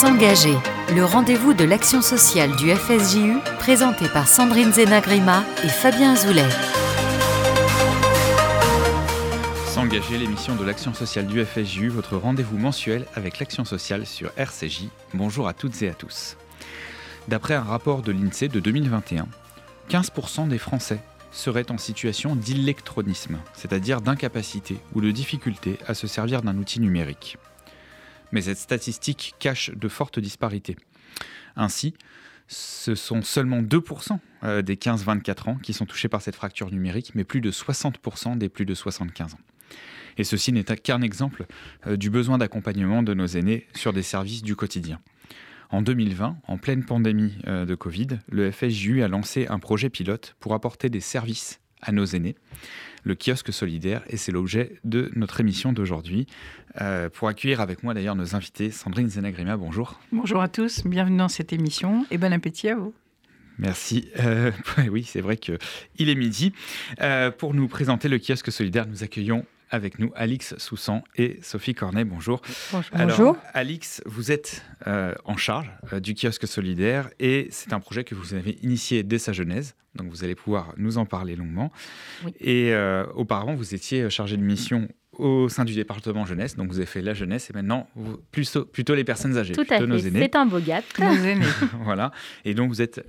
S'engager, le rendez-vous de l'action sociale du FSJU, présenté par Sandrine Zenagrima et Fabien Zoulet. S'engager, l'émission de l'action sociale du FSJU, votre rendez-vous mensuel avec l'action sociale sur RCJ. Bonjour à toutes et à tous. D'après un rapport de l'INSEE de 2021, 15% des Français seraient en situation d'électronisme, c'est-à-dire d'incapacité ou de difficulté à se servir d'un outil numérique mais cette statistique cache de fortes disparités. Ainsi, ce sont seulement 2% euh, des 15-24 ans qui sont touchés par cette fracture numérique, mais plus de 60% des plus de 75 ans. Et ceci n'est qu'un exemple euh, du besoin d'accompagnement de nos aînés sur des services du quotidien. En 2020, en pleine pandémie euh, de Covid, le FSJU a lancé un projet pilote pour apporter des services à nos aînés le kiosque solidaire, et c'est l'objet de notre émission d'aujourd'hui. Euh, pour accueillir avec moi d'ailleurs nos invités, Sandrine Zenagrima, bonjour. Bonjour à tous, bienvenue dans cette émission et bon appétit à vous. Merci. Euh, oui, c'est vrai qu'il est midi. Euh, pour nous présenter le kiosque solidaire, nous accueillons avec nous Alix Soussan et Sophie Cornet. Bonjour. Bonjour. Alix, vous êtes euh, en charge euh, du kiosque solidaire et c'est un projet que vous avez initié dès sa genèse. Donc vous allez pouvoir nous en parler longuement. Et euh, auparavant, vous étiez chargé de mission au sein du département jeunesse. Donc vous avez fait la jeunesse et maintenant plutôt, plutôt les personnes âgées, Tout plutôt à fait. C'est un beau gap. Nos aînés. voilà. Et donc vous êtes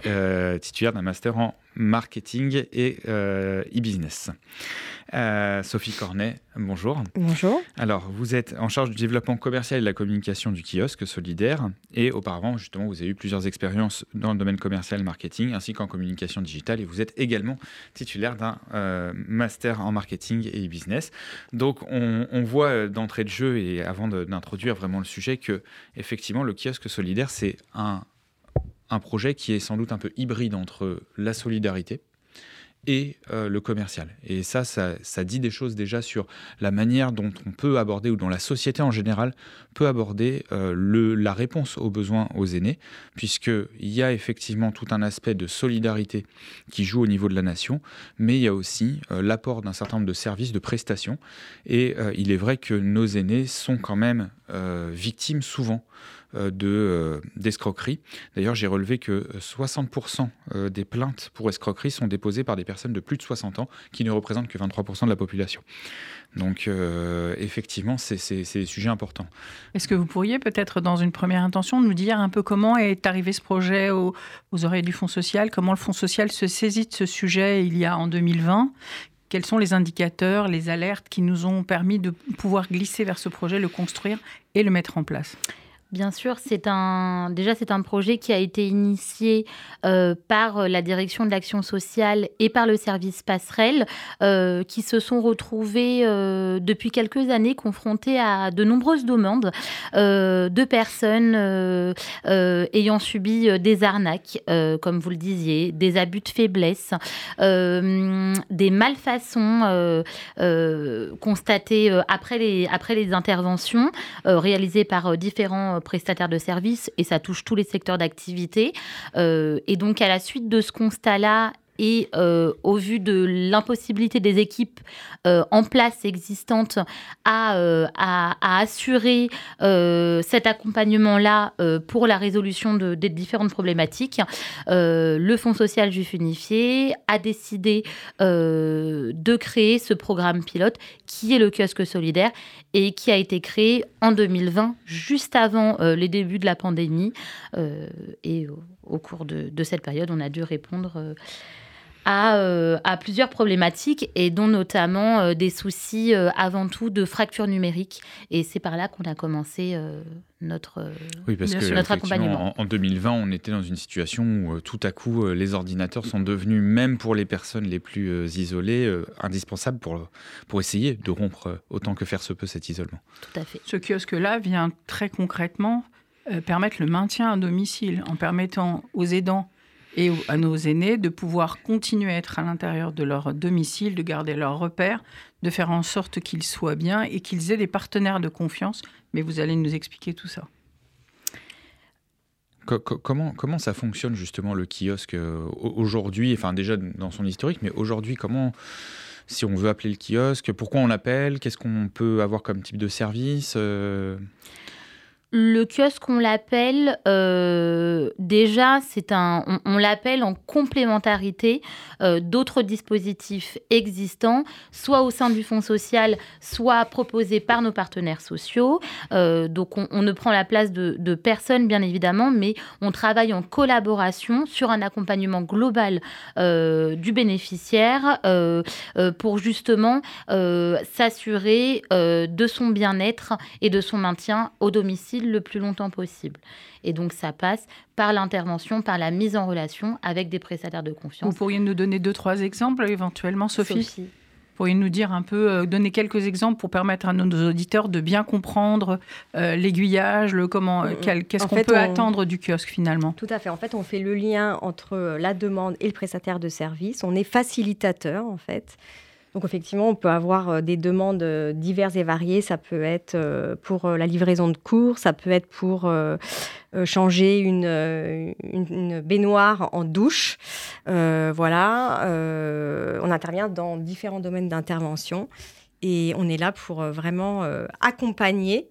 titulaire d'un master en marketing et e-business. Euh, Sophie Cornet, bonjour. Bonjour. Alors, vous êtes en charge du développement commercial et de la communication du kiosque solidaire. Et auparavant, justement, vous avez eu plusieurs expériences dans le domaine commercial et marketing, ainsi qu'en communication digitale. Et vous êtes également titulaire d'un euh, master en marketing et business. Donc, on, voit euh, d'entrée de jeu, et avant d'introduire vraiment le sujet, que effectivement, le kiosque solidaire, c'est un, un projet qui est sans doute un peu hybride entre la solidarité, et euh, le commercial. Et ça, ça, dit des choses déjà sur la manière dont on peut aborder, ou dont la société en général peut aborder euh, la réponse aux besoins aux aînés, puisqu'il y a effectivement tout un aspect de solidarité qui joue au niveau de la nation, mais il y a aussi euh, l'apport d'un certain nombre de services, de prestations. Et il est vrai que nos aînés sont quand même victimes souvent de euh, d'escroquerie. D'ailleurs, j'ai relevé que 60% euh, des plaintes pour escroquerie sont déposées par des personnes de plus de 60 ans, qui ne représentent que 23% de la population. Donc, effectivement, c'est des sujets importants. Est-ce que vous pourriez peut-être, dans une première intention, nous dire un peu comment est arrivé ce projet aux oreilles du Fonds social? Comment le Fonds social se saisit de ce sujet il y a en 2020 quels sont les indicateurs, les alertes qui nous ont permis de pouvoir glisser vers ce projet, le construire et le mettre en place? Bien sûr, c'est un déjà c'est un projet qui a été initié euh, par la direction de l'action sociale et par le service passerelle, euh, qui se sont retrouvés euh, depuis quelques années confrontés à de nombreuses demandes de personnes ayant subi des arnaques, comme vous le disiez, des abus de faiblesse, des malfaçons constatées après les après les interventions réalisées par différents prestataires de services et ça touche tous les secteurs d'activité. Euh, et donc, à la suite de ce constat-là et euh, au vu de l'impossibilité des équipes euh, en place existantes à, euh, assurer cet accompagnement-là pour la résolution de, des différentes problématiques, le Fonds social Juif Unifié a décidé de créer ce programme pilote qui est le kiosque solidaire et qui a été créé en 2020, juste avant les débuts de la pandémie. et au, cours de, de, cette période, on a dû répondre euh, à, plusieurs problématiques et dont notamment euh, des soucis euh, avant tout de fracture numérique. Et c'est par là qu'on a commencé notre, oui, parce que, notre accompagnement. En, 2020, on était dans une situation où tout à coup, les ordinateurs sont devenus, même pour les personnes les plus isolées, indispensables pour, pour essayer de rompre autant que faire se peut cet isolement. Tout à fait. Ce kiosque-là vient très concrètement permettre le maintien à domicile en permettant aux aidants et à nos aînés de pouvoir continuer à être à l'intérieur de leur domicile, de garder leurs repères, de faire en sorte qu'ils soient bien et qu'ils aient des partenaires de confiance. Mais vous allez nous expliquer tout ça. Comment, comment ça fonctionne justement le kiosque euh, aujourd'hui, enfin déjà dans son historique, mais aujourd'hui comment, si on veut appeler le kiosque, pourquoi on l'appelle, qu'est-ce qu'on peut avoir comme type de service euh? Le kiosque, on l'appelle euh, déjà, c'est un, on, l'appelle en complémentarité euh, d'autres dispositifs existants, soit au sein du fonds social, soit proposés par nos partenaires sociaux. Euh, donc, on, ne prend la place de, de, personne, bien évidemment, mais on travaille en collaboration sur un accompagnement global du bénéficiaire pour justement s'assurer de son bien-être et de son maintien au domicile le plus longtemps possible. Et donc ça passe par l'intervention, par la mise en relation avec des prestataires de confiance. Vous pourriez nous donner deux, trois exemples éventuellement, Sophie, Sophie. Pourriez nous dire un peu, euh, donner quelques exemples pour permettre à nos auditeurs de bien comprendre euh, l'aiguillage, le comment, euh, qu'est-ce qu'on peut attendre du kiosque finalement? Tout à fait. En fait, on fait le lien entre la demande et le prestataire de service. On est facilitateur en fait. Donc effectivement, on peut avoir euh, des demandes euh, diverses et variées. Ça peut être euh, pour la livraison de cours, ça peut être pour changer une, une, baignoire en douche. voilà, on intervient dans différents domaines d'intervention et on est là pour vraiment accompagner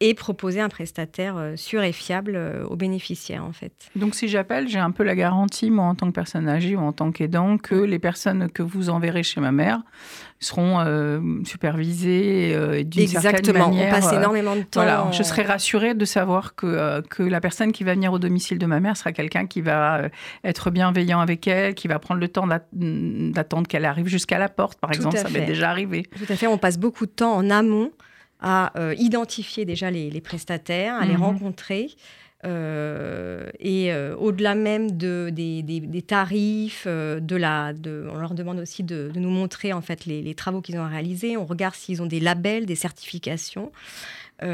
et proposer un prestataire euh, sûr et fiable euh, aux bénéficiaires en fait. Donc si j'appelle, j'ai un peu la garantie, moi en tant que personne âgée ou en tant qu'aidant, que les personnes que vous enverrez chez ma mère seront euh, supervisées euh, d'une certaine manière. on passe énormément de temps. Voilà, je serai rassurée de savoir que, que la personne qui va venir au domicile de ma mère sera quelqu'un qui va être bienveillant avec elle, qui va prendre le temps d'attendre qu'elle arrive jusqu'à la porte, par exemple, ça m'est déjà arrivé. Tout à fait, on passe beaucoup de temps en amont à euh, identifier déjà les, prestataires, à les mhm. rencontrer. Euh, et euh, au-delà même de, des, tarifs, de la, de, on leur demande aussi de, nous montrer en fait les, travaux qu'ils ont réalisés. On regarde s'ils ont des labels, des certifications. et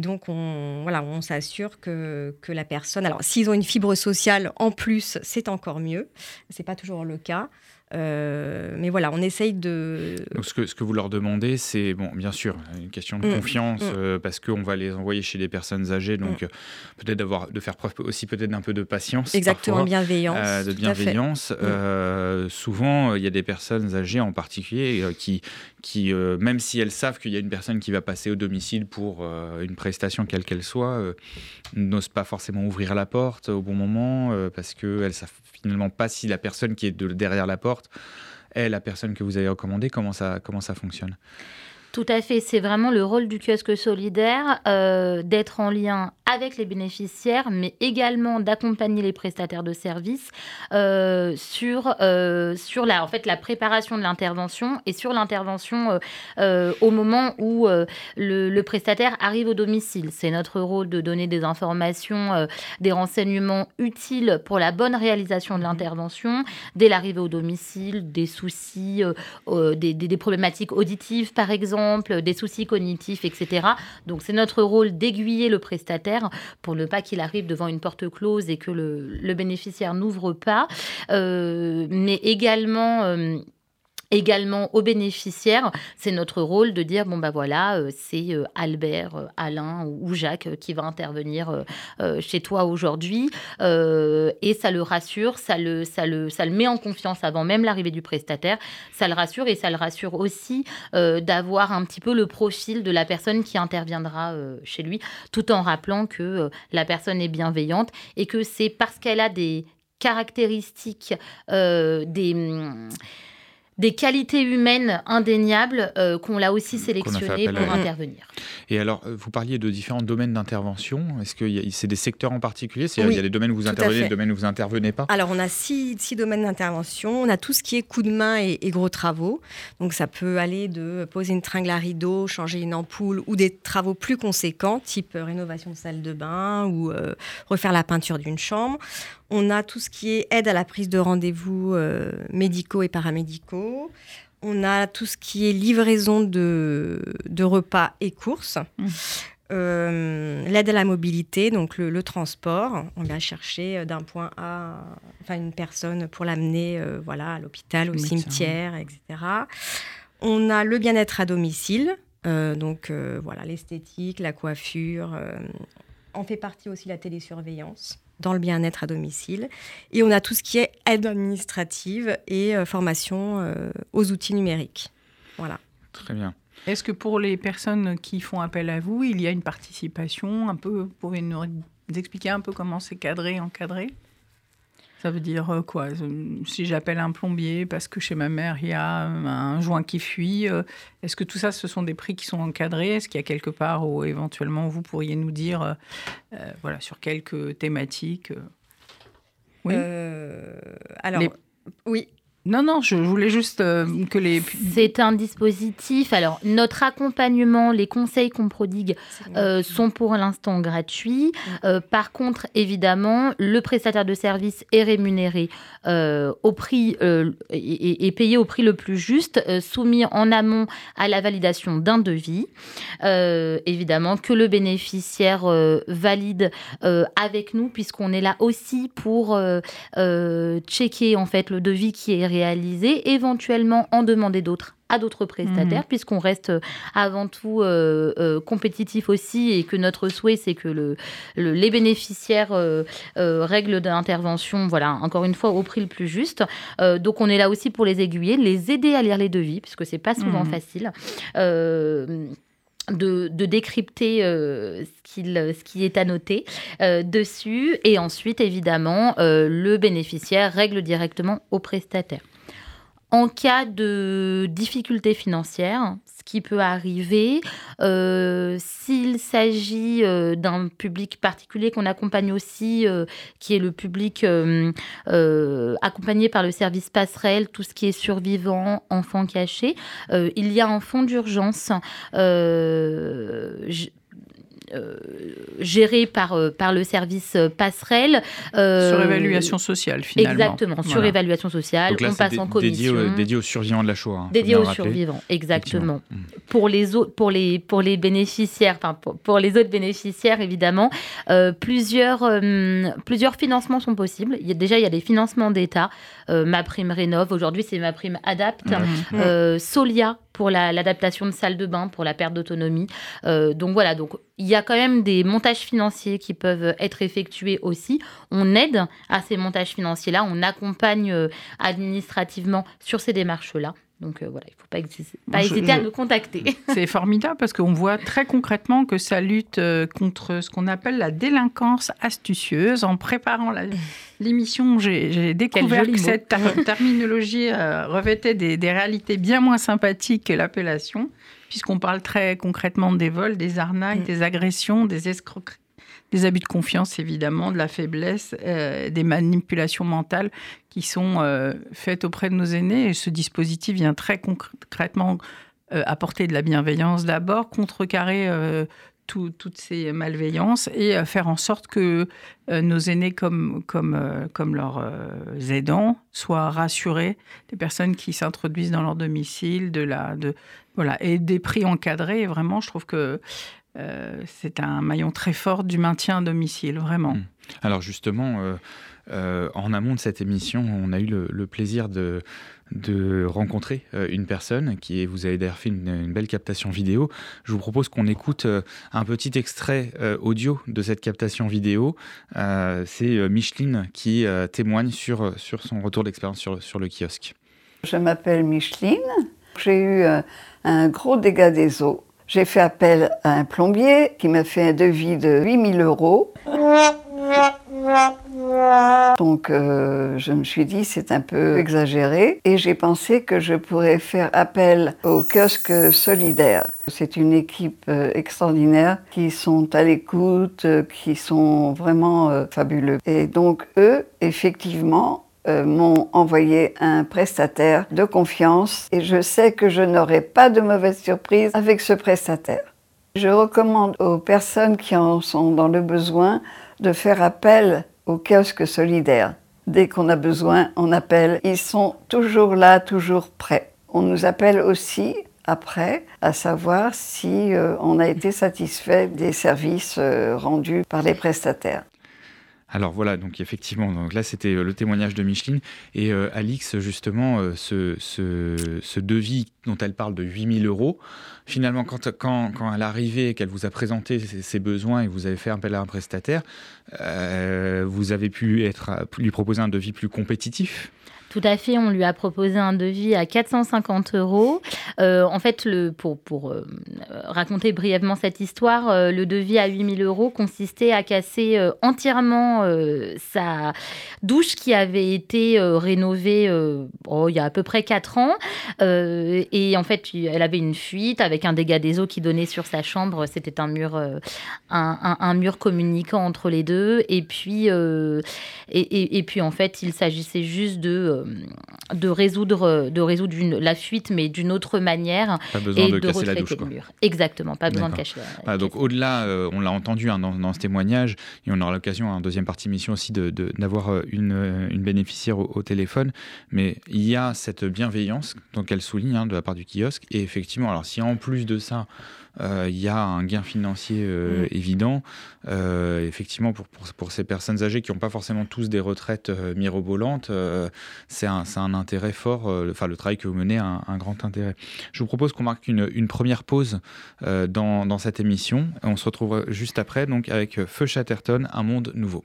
donc, on, voilà, on s'assure que, que, la personne. Alors, s'ils ont une fibre sociale en plus, c'est encore mieux. Ce n'est pas toujours le cas. Euh, mais voilà, on essaye de. Donc ce que, ce que vous leur demandez, c'est, bon, bien sûr, une question de mm. confiance, mm. Euh, parce qu'on va les envoyer chez des personnes âgées, donc mm. euh, peut-être d'avoir, de faire preuve aussi peut-être d'un peu de patience. Exactement, bienveillance. de bienveillance. souvent, il y a des personnes âgées en particulier qui, qui même si elles savent qu'il y a une personne qui va passer au domicile pour une prestation quelle qu'elle soit, n'osent pas forcément ouvrir la porte au bon moment, parce qu'elles savent finalement pas si la personne qui est de, derrière la porte est la personne que vous avez recommandée, comment ça, comment ça fonctionne. Tout à fait, c'est vraiment le rôle du kiosque solidaire euh, d'être en lien avec les bénéficiaires, mais également d'accompagner les prestataires de services euh, sur, euh, sur la, en fait, la préparation de l'intervention et sur l'intervention au moment où le, prestataire arrive au domicile. C'est notre rôle de donner des informations, des renseignements utiles pour la bonne réalisation de l'intervention, dès l'arrivée au domicile, des soucis, des, des problématiques auditives par exemple des soucis cognitifs, etc. Donc c'est notre rôle d'aiguiller le prestataire pour ne pas qu'il arrive devant une porte close et que le, bénéficiaire n'ouvre pas, euh, mais également... Également aux bénéficiaires, c'est notre rôle de dire bon bah voilà, euh, c'est euh, Albert, euh, Alain ou Jacques qui va intervenir chez toi aujourd'hui. Et ça le rassure, ça le ça le ça le met en confiance avant même l'arrivée du prestataire, ça le rassure et ça le rassure aussi d'avoir un petit peu le profil de la personne qui interviendra chez lui tout en rappelant que la personne est bienveillante et que c'est parce qu'elle a des caractéristiques des des qualités humaines indéniables euh, qu'on l'a aussi sélectionnées pour intervenir. Et alors, euh, vous parliez de différents domaines d'intervention. Est-ce que c'est des secteurs en particulier? Il y a des domaines où vous intervenez, des domaines où vous intervenez pas? Alors, on a six, domaines d'intervention. On a tout ce qui est coup de main et, gros travaux. Donc, ça peut aller de poser une tringle à rideau, changer une ampoule ou des travaux plus conséquents, type rénovation de salle de bain ou euh, refaire la peinture d'une chambre. On a tout ce qui est aide à la prise de rendez-vous euh, médicaux et paramédicaux. On a tout ce qui est livraison de, repas et courses. Mmh. Euh, l'aide à la mobilité, donc le, transport. On va chercher euh, d'un point A, enfin une personne pour l'amener, voilà, à l'hôpital, au cimetière, etc. On a le bien-être à domicile, donc voilà, l'esthétique, la coiffure. on fait partie aussi la télésurveillance dans le bien-être à domicile. Et on a tout ce qui est aide administrative et euh, formation euh, aux outils numériques. Voilà. Très bien. Est-ce que pour les personnes qui font appel à vous, il y a une participation un peu Vous pouvez nous expliquer un peu comment c'est cadré, encadré? Ça veut dire euh, quoi Si j'appelle un plombier parce que chez ma mère, il y a un joint qui fuit, euh, est-ce que tout ça, ce sont des prix qui sont encadrés? Est-ce qu'il y a quelque part où éventuellement vous pourriez nous dire euh, voilà, sur quelques thématiques Oui. alors, oui. Non, non, je voulais juste euh, que les... C'est un dispositif. Alors, notre accompagnement, les conseils qu'on prodigue euh, sont pour l'instant gratuits. Euh, par contre, évidemment, le prestataire de service est rémunéré au prix et, payé au prix le plus juste, soumis en amont à la validation d'un devis. évidemment, que le bénéficiaire valide avec nous, puisqu'on est là aussi pour checker en fait le devis qui est réaliser, éventuellement en demander d'autres à d'autres prestataires, mhm. puisqu'on reste euh, avant tout euh, euh, compétitif aussi et que notre souhait, c'est que le, les bénéficiaires règlent d'intervention, voilà, encore une fois, au prix le plus juste. donc on est là aussi pour les aiguiller, les aider à lire les devis, puisque c'est pas souvent mhm. facile. De, décrypter ce, ce, qui est annoté dessus. Et ensuite, évidemment, le bénéficiaire règle directement au prestataire. En cas de difficulté financière, ce qui peut arriver, euh, s'il s'agit euh, d'un public particulier qu'on accompagne aussi, euh, qui est le public accompagné par le service passerelle, tout ce qui est survivant, enfants cachés, il y a un fonds d'urgence géré par, euh, par le service euh, passerelle. sur évaluation sociale, finalement. Exactement, sur évaluation sociale. on passe en commission. Dédié, dédié, aux survivants de la Shoah. Hein, dédié aux survivants, exactement. Mm. Pour les, autres, pour, les, pour les bénéficiaires, enfin pour, les autres bénéficiaires, évidemment, plusieurs, plusieurs financements sont possibles. Il y a, déjà, il y a des financements d'État. ma prime rénove, aujourd'hui, c'est ma prime adapte. Solia pour l'adaptation de salles de bain, pour la perte d'autonomie. donc voilà, il y a quand même des montages financiers qui peuvent être effectués aussi. On aide à ces montages financiers-là, on accompagne euh, administrativement sur ces démarches-là. Donc euh, voilà, il ne faut pas, pas hésiter à nous contacter. C'est formidable parce qu'on voit très concrètement que ça lutte euh, contre ce qu'on appelle la délinquance astucieuse. En préparant l'émission, j'ai découvert que cette terminologie revêtait des, des, réalités bien moins sympathiques que l'appellation puisqu'on parle très concrètement des vols, des arnaques, mm. des agressions, des escroqueries des abus de confiance, évidemment, de la faiblesse, euh, des manipulations mentales qui sont euh, faites auprès de nos aînés. Ce dispositif vient très concrètement euh, apporter de la bienveillance d'abord, contrecarrer toutes ces malveillances et faire en sorte que nos aînés comme, comme, comme leurs aidants soient rassurés des personnes qui s'introduisent dans leur domicile, de la, de, voilà, et des prix encadrés. Vraiment, je trouve que euh, c'est un maillon très fort du maintien à domicile, vraiment. Hmm. Alors justement, euh, euh, en amont de cette émission, on a eu le, plaisir de, de rencontrer une personne qui vous avez d'ailleurs fait une, belle captation vidéo. Je vous propose qu'on écoute un petit extrait audio de cette captation vidéo. C'est Micheline qui témoigne sur, sur son retour d'expérience sur, sur le kiosque. Je m'appelle Micheline. J'ai eu un gros dégât des eaux. J'ai fait appel à un plombier qui m'a fait un devis de 8000 euros. Donc euh, je me suis dit c'est un peu exagéré et j'ai pensé que je pourrais faire appel au kiosque solidaire. C'est une équipe euh, extraordinaire qui sont à l'écoute, euh, qui sont vraiment fabuleux. Et donc eux, effectivement, euh, m'ont envoyé un prestataire de confiance et je sais que je n'aurai pas de mauvaise surprise avec ce prestataire. Je recommande aux personnes qui en sont dans le besoin de faire appel au kiosque solidaire. Dès qu'on a besoin, on appelle. Ils sont toujours là, toujours prêts. On nous appelle aussi après, à savoir si euh, on a été satisfait des services euh, rendus par les prestataires. Alors voilà, donc effectivement, donc là c'était euh, le témoignage de Micheline. Et euh, Alix, justement, euh, ce, devis dont elle parle de 8000 euros, finalement, quand, quand, quand elle est arrivée et qu'elle vous a présenté ses, besoins et vous avez fait appel à un prestataire, vous avez pu être, lui proposer un devis plus compétitif Tout à fait, on lui a proposé un devis à 450 euros. Euh, en fait, pour, euh, raconter brièvement cette histoire, euh, le devis à 8000 euros consistait à casser entièrement sa douche qui avait été rénovée oh, il y a à peu près 4 ans. et en fait, elle avait une fuite avec un dégât des eaux qui donnait sur sa chambre. C'était un mur, un, mur communicant entre les deux. Et puis, et puis en fait, il s'agissait juste de euh, de résoudre, de résoudre la fuite, mais d'une autre manière. Pas besoin de, casser la douche. Exactement, pas besoin de cacher la, Donc au-delà, euh, on l'a entendu hein, dans, ce témoignage, et on aura l'occasion en deuxième partie mission aussi d'avoir de, euh, une, une, bénéficiaire au, téléphone, mais il y a cette bienveillance qu'elle souligne hein, de la part du kiosque, et effectivement, alors si en plus de ça, euh, il y a un gain financier euh, mm. évident. Euh, effectivement, pour, pour, ces personnes âgées qui n'ont pas forcément tous des retraites mirobolantes, c'est un, un, intérêt fort. Enfin, le travail que vous menez a un, grand intérêt. Je vous propose qu'on marque une, une, première pause dans, dans, cette émission. On se retrouve juste après donc avec Feu Chatterton, Un monde nouveau.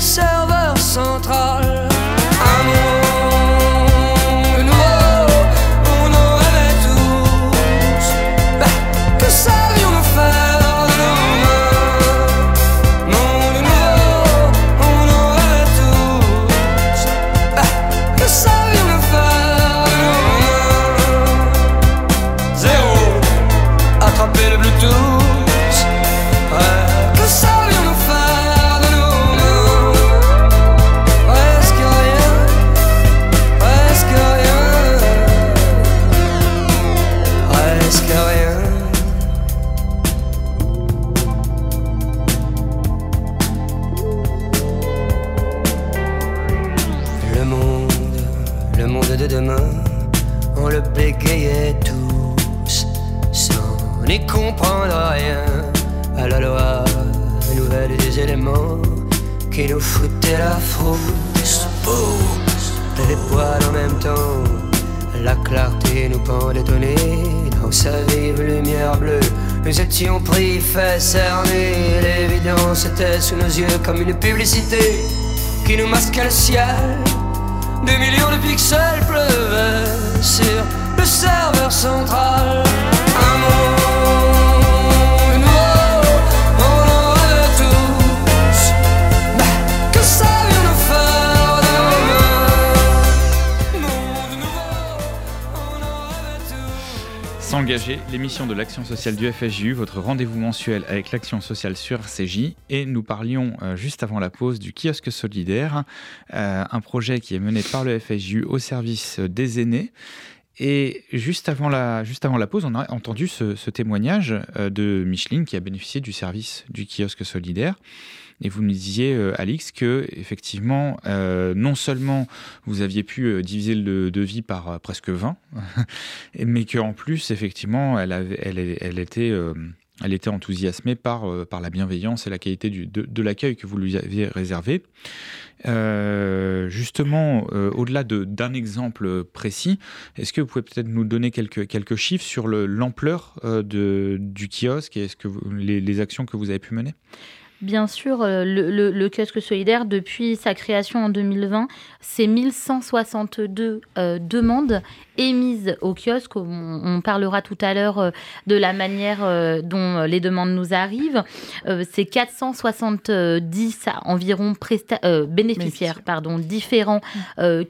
serveur central. Qui nous masquait le ciel. L'émission de l'action sociale du FSJU, votre rendez-vous mensuel avec l'action sociale sur RCJ. Et nous parlions euh, juste avant la pause du kiosque solidaire, euh, un projet qui est mené par le FSJU au service des aînés. Et juste avant la, juste avant la pause, on a entendu ce, ce témoignage euh, de Micheline qui a bénéficié du service du kiosque solidaire. Et vous nous disiez, euh, Alix, que effectivement, euh, non seulement vous aviez pu euh, diviser le devis par presque 20, mais qu'en plus, effectivement, elle, avait, elle, elle était elle était enthousiasmée par, par la bienveillance et la qualité de, l'accueil que vous lui aviez réservé. justement, au-delà d'un exemple précis, est-ce que vous pouvez peut-être nous donner quelques, chiffres sur l'ampleur du kiosque et les, actions que vous avez pu mener? Bien sûr, euh, le, kiosque solidaire, depuis sa création en 2020, c'est 1162 euh, demandes émises au kiosque. On, parlera tout à l'heure euh, de la manière dont les demandes nous arrivent. c'est 470 environ bénéficiaires pardon, différents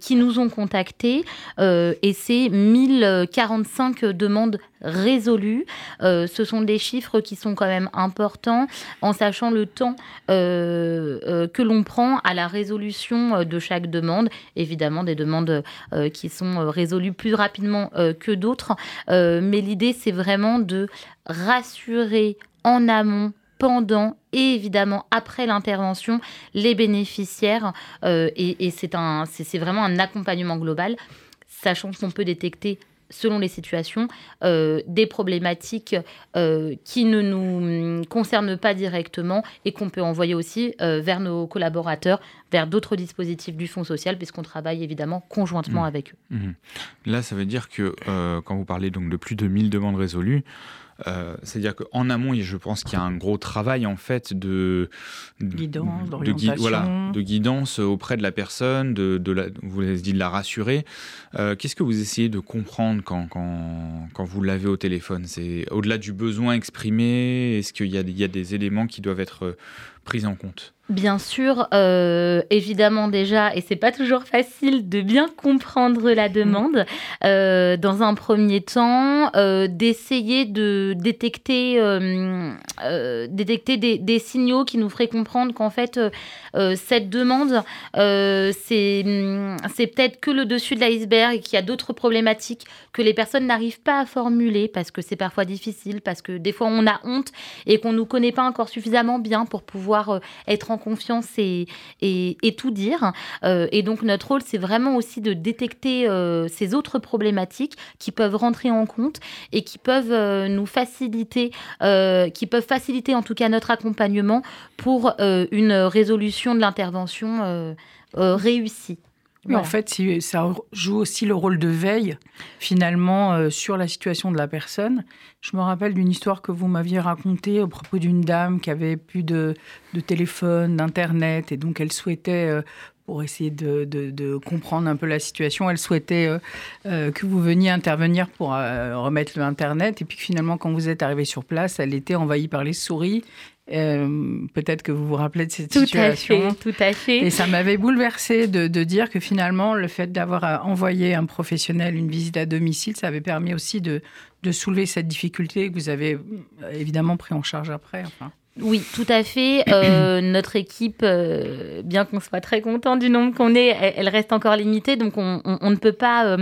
qui nous ont contactés et c'est 1045 demandes résolus. ce sont des chiffres qui sont quand même importants en sachant le temps que l'on prend à la résolution de chaque demande. Évidemment, des demandes qui sont résolues plus rapidement que d'autres. mais l'idée, c'est vraiment de rassurer en amont pendant et évidemment après l'intervention les bénéficiaires euh, et, c'est un c'est vraiment un accompagnement global sachant qu'on peut détecter selon les situations, euh, des problématiques euh, qui ne nous concernent pas directement et qu'on peut envoyer aussi vers nos collaborateurs, vers d'autres dispositifs du Fonds social, puisqu'on travaille évidemment conjointement mmh. avec eux. Mmh. Là, ça veut dire que quand vous parlez donc de plus de 1000 demandes résolues, euh, c'est-à-dire qu'en amont, je pense qu'il y a un gros travail en fait de guidance, de, voilà, de guidance auprès de la personne, de, de vous dit de la rassurer. Euh, qu'est-ce que vous essayez de comprendre quand, quand, quand vous l'avez au téléphone? C'est au-delà du besoin exprimé, est-ce qu'il y, y, a des éléments qui doivent être pris en compte? Bien sûr, euh, évidemment déjà, et c'est pas toujours facile de bien comprendre la demande. Euh, dans un premier temps, euh, d'essayer de détecter, détecter des, des, signaux qui nous feraient comprendre qu'en fait cette demande, c'est c'est peut-être que le dessus de l'iceberg et qu'il y a d'autres problématiques que les personnes n'arrivent pas à formuler parce que c'est parfois difficile, parce que des fois on a honte et qu'on nous connaît pas encore suffisamment bien pour pouvoir être en confiance et, tout dire. Euh, et donc notre rôle, c'est vraiment aussi de détecter euh, ces autres problématiques qui peuvent rentrer en compte et qui peuvent euh, nous faciliter, qui peuvent faciliter en tout cas notre accompagnement pour une résolution de l'intervention réussie. Mais en fait, ça joue aussi le rôle de veille, finalement, euh, sur la situation de la personne. Je me rappelle d'une histoire que vous m'aviez racontée au propos d'une dame qui avait plus de, de téléphone, d'Internet, et donc elle souhaitait, euh, pour essayer de, de, comprendre un peu la situation, elle souhaitait euh, que vous veniez intervenir pour remettre l'Internet, et puis finalement, quand vous êtes arrivé sur place, elle était envahie par les souris, euh, peut-être que vous vous rappelez de cette tout situation. À fait, tout à fait. Et ça m'avait bouleversé de, de, dire que finalement, le fait d'avoir euh, envoyé un professionnel une visite à domicile, ça avait permis aussi de, de soulever cette difficulté que vous avez euh, évidemment pris en charge après. Enfin. Oui, tout à fait. Euh, notre équipe, euh, bien qu'on soit très content du nombre qu'on est, elle, reste encore limitée, donc on, ne peut pas,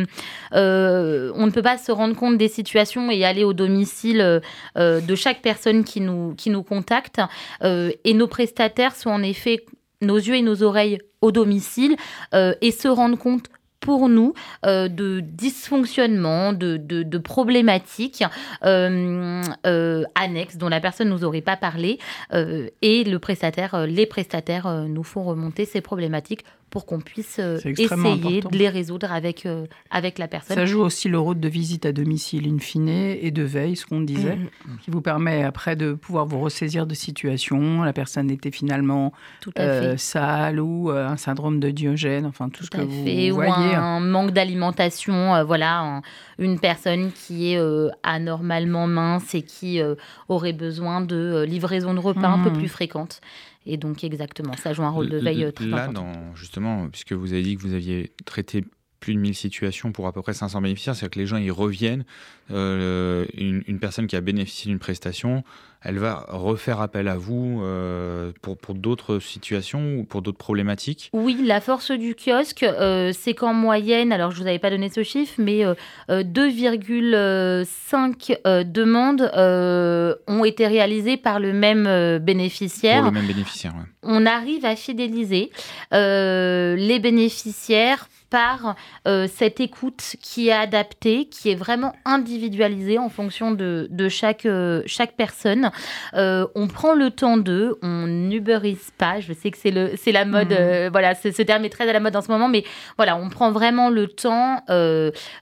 euh, on ne peut pas se rendre compte des situations et aller au domicile de chaque personne qui nous, qui nous contacte. et nos prestataires sont en effet nos yeux et nos oreilles au domicile et se rendent compte pour nous euh, de dysfonctionnements, de, de, problématiques euh, euh, annexes dont la personne ne nous aurait pas parlé. et le prestataire, les prestataires nous font remonter ces problématiques pour qu'on puisse euh, essayer de les résoudre avec, euh, avec la personne. Ça joue aussi le rôle de visite à domicile in fine et de veille, ce qu'on disait, mm. qui vous permet après de pouvoir vous ressaisir de situations. La personne était finalement euh, sale ou un syndrome de Diogène, enfin tout, ce que vous voyez. Ou un, manque d'alimentation, voilà, une personne qui est anormalement mince et qui aurait besoin de livraison de repas un peu mm. plus fréquente. Et donc, exactement, ça joue un rôle de veille très là, important. Dans, justement, puisque vous avez dit que vous aviez traité plus de 1000 situations pour à peu près 500 bénéficiaires, c'est-à-dire que les gens ils reviennent, euh, une, personne qui a bénéficié d'une prestation, elle va refaire appel à vous euh, pour, pour d'autres situations ou pour d'autres problématiques? Oui, la force du kiosque, euh, c'est qu'en moyenne, alors je ne vous avais pas donné ce chiffre, mais 2,5 demandes ont été réalisées par le même bénéficiaire. Pour le même bénéficiaire. On arrive à fidéliser les bénéficiaires par euh, cette écoute qui est adaptée, qui est vraiment individualisée en fonction de, de chaque, euh, chaque personne. Euh, on prend le temps d'eux, on n'uberise pas. Je sais que c'est, le, c'est la mode, mmh. voilà, ce, ce, terme est très à la mode en ce moment, mais voilà, on prend vraiment le temps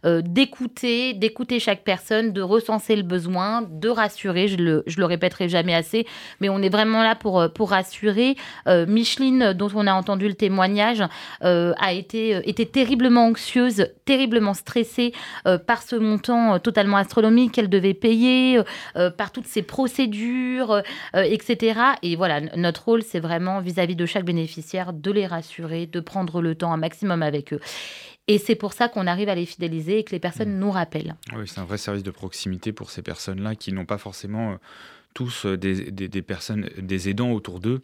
d'écouter, d'écouter chaque personne, de recenser le besoin, de rassurer. Je le, je le répéterai jamais assez, mais on est vraiment là pour, pour rassurer. Micheline, dont on a entendu le témoignage, a été, été terriblement anxieuse, terriblement stressée euh, par ce montant euh, totalement astronomique qu'elle devait payer, euh, par toutes ces procédures, etc. Et voilà, notre rôle, c'est vraiment vis-à-vis de chaque bénéficiaire de les rassurer, de prendre le temps un maximum avec eux. Et c'est pour ça qu'on arrive à les fidéliser et que les personnes nous rappellent. Oui, c'est un vrai service de proximité pour ces personnes-là qui n'ont pas forcément tous des, des, personnes, des aidants autour d'eux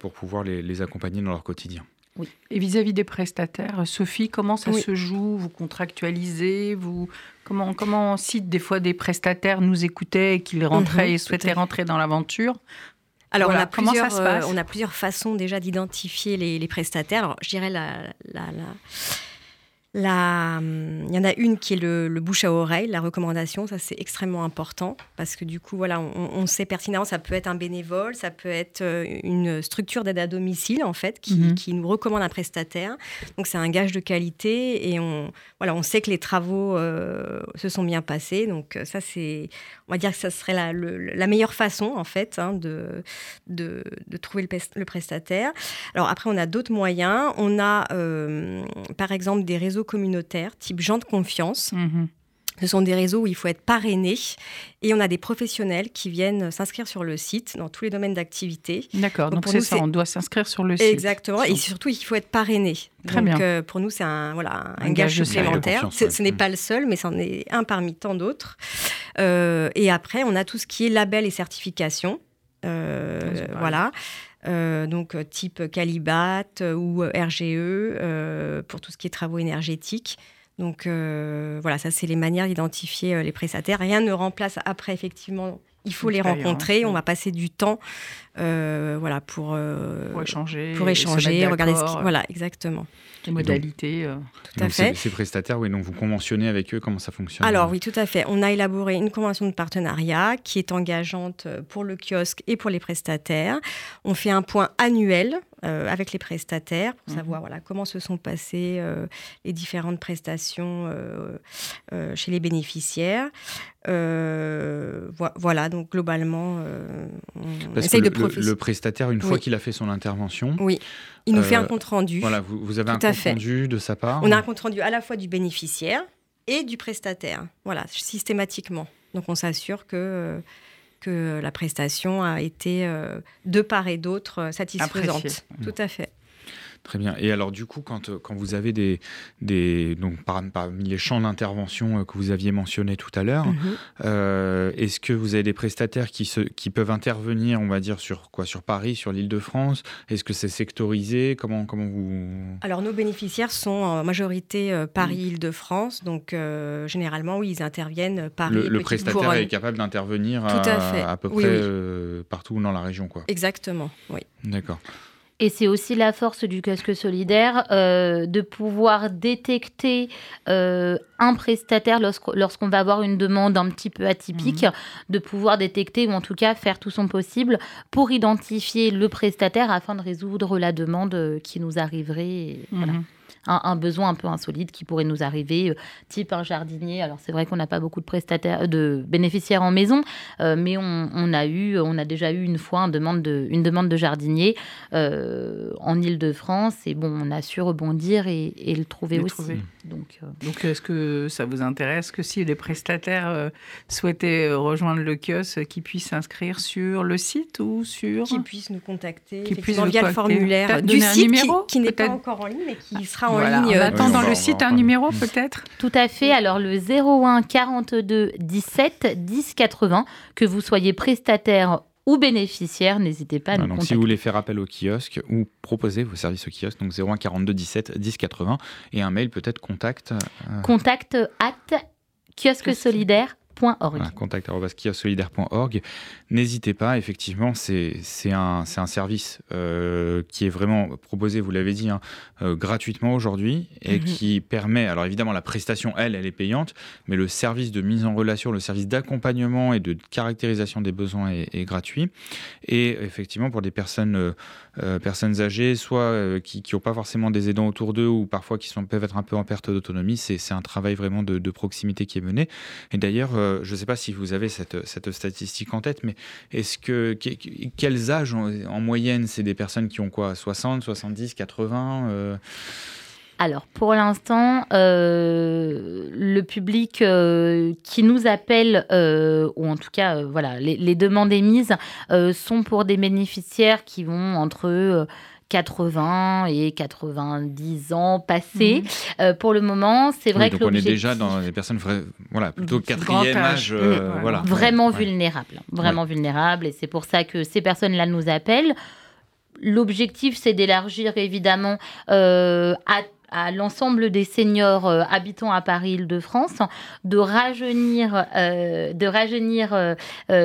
pour pouvoir les, les accompagner dans leur quotidien. Oui. Et vis-à-vis des prestataires, Sophie, comment ça se joue? Vous contractualisez vous comment, comment si des fois des prestataires nous écoutaient et qu'ils rentraient et souhaitaient rentrer dans l'aventure? Alors, on, a plusieurs, euh, on a plusieurs façons déjà d'identifier les, prestataires. Alors, je dirais la, la, la il y en a une qui est le, bouche à oreille, la recommandation, ça c'est extrêmement important parce que du coup, voilà, on, sait pertinemment, ça peut être un bénévole, ça peut être euh, une structure d'aide à domicile en fait qui, mhm. qui, nous recommande un prestataire. Donc c'est un gage de qualité et on, voilà, on sait que les travaux euh, se sont bien passés. Donc euh, ça c'est, on va dire que ça serait la, la meilleure façon en fait hein, de, de, de, trouver le, le, prestataire. Alors après, on a d'autres moyens. On a par exemple des réseaux communautaires, type gens de confiance. Mhm. Ce sont des réseaux où il faut être parrainé et on a des professionnels qui viennent s'inscrire sur le site dans tous les domaines d'activité. D'accord, donc c'est ça, on doit s'inscrire sur le site. Exactement, et surtout il faut être parrainé. Très donc, bien. Euh, pour nous, c'est un, voilà, un, gage, supplémentaire. Ce n'est pas le seul, mais c'en est un parmi tant d'autres. Euh, et après, on a tout ce qui est label et certification. Euh, voilà. Euh, donc euh, type Calibat euh, ou RGE pour tout ce qui est travaux énergétiques. Donc voilà, ça c'est les manières d'identifier les prestataires. Rien ne remplace après effectivement. Il faut les rencontrer, on va passer du temps voilà, pour, pour échanger, pour échanger regarder ce qui... Voilà, exactement modalités. Euh. Tout à fait. Ces prestataires, oui, donc vous conventionnez avec eux, comment ça fonctionne Alors oui, tout à fait. On a élaboré une convention de partenariat qui est engageante pour le kiosque et pour les prestataires. On fait un point annuel euh, avec les prestataires pour mhm. savoir voilà, comment se sont passées euh, les différentes prestations chez les bénéficiaires. voilà, donc globalement, on essaye de le, le, prestataire, une fois qu'il a fait son intervention, oui. il nous fait un compte rendu. Voilà, vous, vous avez un compte rendu de sa part On a un compte rendu à la fois du bénéficiaire et du prestataire, voilà, systématiquement. Donc on s'assure que, que la prestation a été euh, de part et d'autre euh, satisfaisante. Tout à fait. Très bien. Et alors, du coup, quand, euh, quand vous avez des. des donc, parmi les champs d'intervention euh, que vous aviez mentionnés tout à l'heure, mhm. euh, est-ce que vous avez des prestataires qui, se, qui peuvent intervenir, on va dire, sur quoi? Sur Paris, sur l'île de France? Est-ce que c'est sectorisé? Comment, comment vous. Alors, nos bénéficiaires sont en majorité Paris-Île-de-France. Donc, généralement, oui, ils interviennent Paris. Le, le prestataire est capable d'intervenir à, à, peu près partout dans la région, quoi. Exactement, oui. D'accord. Et c'est aussi la force du casque solidaire euh, de pouvoir détecter euh, un prestataire lorsqu'on va avoir une demande un petit peu atypique, mhm. de pouvoir détecter ou en tout cas faire tout son possible pour identifier le prestataire afin de résoudre la demande euh, qui nous arriverait. Voilà. Un, besoin un peu insolite qui pourrait nous arriver, euh, type un jardinier. Alors c'est vrai qu'on n'a pas beaucoup de prestataires, de bénéficiaires en maison, euh, mais on, a eu, on a déjà eu une fois une demande de, une demande de jardinier euh, en Ile-de-France et bon, on a su rebondir et, le trouver aussi. Donc, donc est-ce que ça vous intéresse que si les prestataires souhaitaient rejoindre le kiosque, qu'ils puissent s'inscrire sur le site ou sur Qu'ils puissent nous contacter qui puissent via le formulaire du site numéro, qui, qui n'est pas encore en ligne, mais qui sera en voilà. ligne. On attend dans le site un numéro peut-être Tout à fait. Alors le 01 42 17 10 80, que vous soyez prestataire ou bénéficiaire, n'hésitez pas à nous donc contacter. Si vous voulez faire appel au kiosque ou proposer vos services au kiosque, donc 01 42 17 10 80 et un mail peut-être contact. Euh... Contact at kiosquesolidaire Contact.kiosolidaire.org. N'hésitez pas, effectivement, c'est un, un service euh, qui est vraiment proposé, vous l'avez dit, hein, euh, gratuitement aujourd'hui et mm -hmm. qui permet, alors évidemment, la prestation, elle, elle est payante, mais le service de mise en relation, le service d'accompagnement et de caractérisation des besoins est, est, gratuit. Et effectivement, pour des personnes, euh, personnes âgées, soit qui n'ont pas forcément des aidants autour d'eux ou parfois qui sont, peuvent être un peu en perte d'autonomie, c'est un travail vraiment de, de, proximité qui est mené. Et d'ailleurs, euh, je ne sais pas si vous avez cette, statistique en tête, mais est-ce que, quels âges en, en moyenne C'est des personnes qui ont quoi 60, 70, 80 euh... Alors, pour l'instant, euh, le public euh, qui nous appelle, ou en tout cas, voilà, les, les, demandes émises sont pour des bénéficiaires qui vont entre 80 et 90 ans passés. Mhm. pour le moment, c'est vrai que donc on est déjà dans des personnes voilà, plutôt quatrième âge, voilà. vraiment vulnérables, vraiment vulnérables, et c'est pour ça que ces personnes-là nous appellent. L'objectif, c'est d'élargir évidemment à à l'ensemble des seniors euh, habitants à Paris-Île-de-France de rajeunir, euh, de rajeunir euh,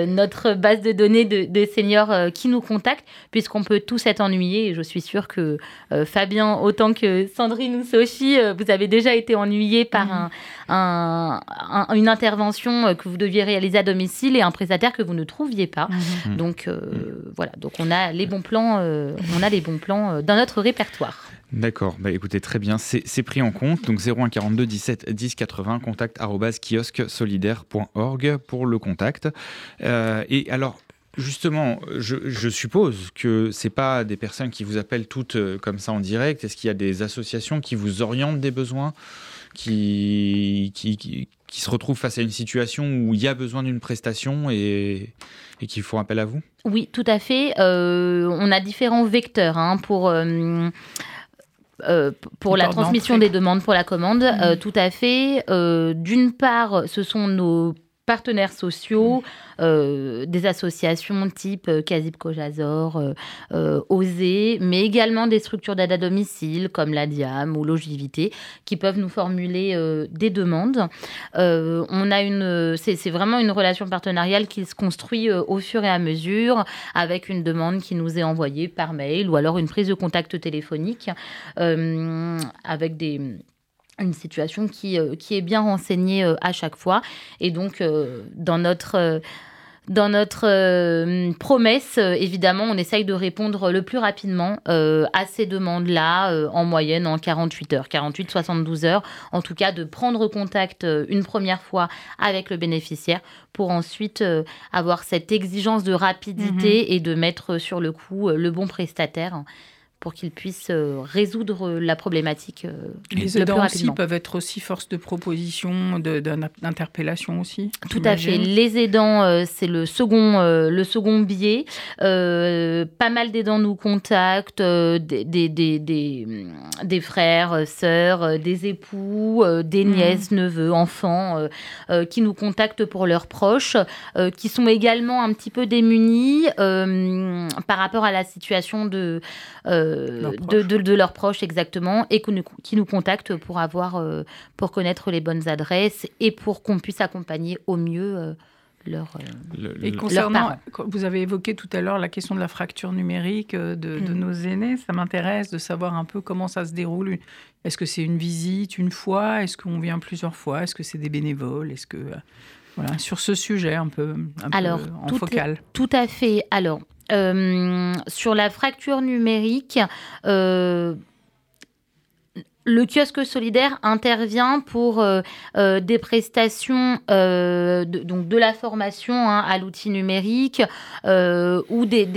notre base de données de, seniors qui nous contactent, puisqu'on peut tous être ennuyés. Et je suis sûre que Fabien, autant que Sandrine ou Sophie, vous avez déjà été ennuyés par mhm. un, une intervention que vous deviez réaliser à domicile et un prestataire que vous ne trouviez pas. Mhm. Donc voilà, donc on a les bons plans, on a les bons plans dans notre répertoire. D'accord, bah écoutez, très bien, c'est pris en compte. Donc 01 42 17 10 80, contact kiosque solidaire.org pour le contact. Euh, et alors, Justement, je, suppose que ce pas des personnes qui vous appellent toutes euh, comme ça en direct. Est-ce qu'il y a des associations qui vous orientent des besoins, qui, qui, se retrouvent face à une situation où il y a besoin d'une prestation et, et qui font appel à vous? Oui, tout à fait. Euh, on a différents vecteurs hein, pour... pour la transmission des demandes pour la commande, euh, tout à fait. Euh, d'une part, ce sont nos partenaires sociaux, euh, des associations type euh, Casib Kojazor, euh, OSE, mais également des structures d'aide à domicile comme la DIAM ou Logivité qui peuvent nous formuler des demandes. on a une, c'est vraiment une relation partenariale qui se construit au fur et à mesure avec une demande qui nous est envoyée par mail ou alors une prise de contact téléphonique avec des une situation qui, euh, qui est bien renseignée euh, à chaque fois. Et donc, euh, dans notre... Dans notre promesse, évidemment, on essaye de répondre le plus rapidement à ces demandes-là, en moyenne en 48 heures, 48-72 heures, en tout cas de prendre contact une première fois avec le bénéficiaire pour ensuite avoir cette exigence de rapidité mmh et de mettre sur le coup le bon prestataire pour qu'ils puissent euh, résoudre la problématique. Euh, les aidants aussi peuvent être aussi force de proposition, d'interpellation aussi. Tout à fait. Les aidants, euh, c'est le second, le second biais. pas mal d'aidants nous contactent, des, des, des, des, frères, sœurs, des époux, des mmh. nièces, neveux, enfants, qui nous contactent pour leurs proches, qui sont également un petit peu démunis par rapport à la situation de de, leurs proches exactement et qui nous contactent pour avoir euh, pour connaître les bonnes adresses et pour qu'on puisse accompagner au mieux euh, leur, euh, et concernant, vous avez évoqué tout à l'heure la question de la fracture numérique de, mm. nos aînés. Ça m'intéresse de savoir un peu comment ça se déroule. Est-ce que c'est une visite une fois? Est-ce qu'on vient plusieurs fois? Est-ce que c'est des bénévoles? Est-ce que voilà sur ce sujet un peu, un Alors, peu en focal Tout à fait. Alors euh, sur la fracture numérique, euh, le kiosque solidaire intervient pour euh, des prestations, de, donc de la formation hein, à l'outil numérique ou des,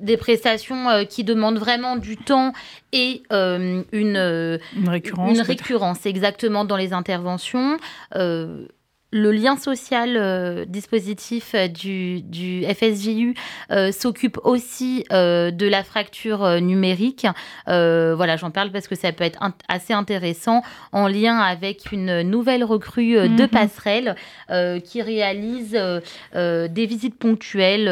des, prestations qui demandent vraiment du temps et une, une récurrence, une récurrence exactement dans les interventions le lien social euh, dispositif euh, du, du FSJU euh, s'occupe aussi de la fracture numérique. voilà, j'en parle parce que ça peut être assez intéressant en lien avec une nouvelle recrue de mhm. passerelle qui réalise des visites ponctuelles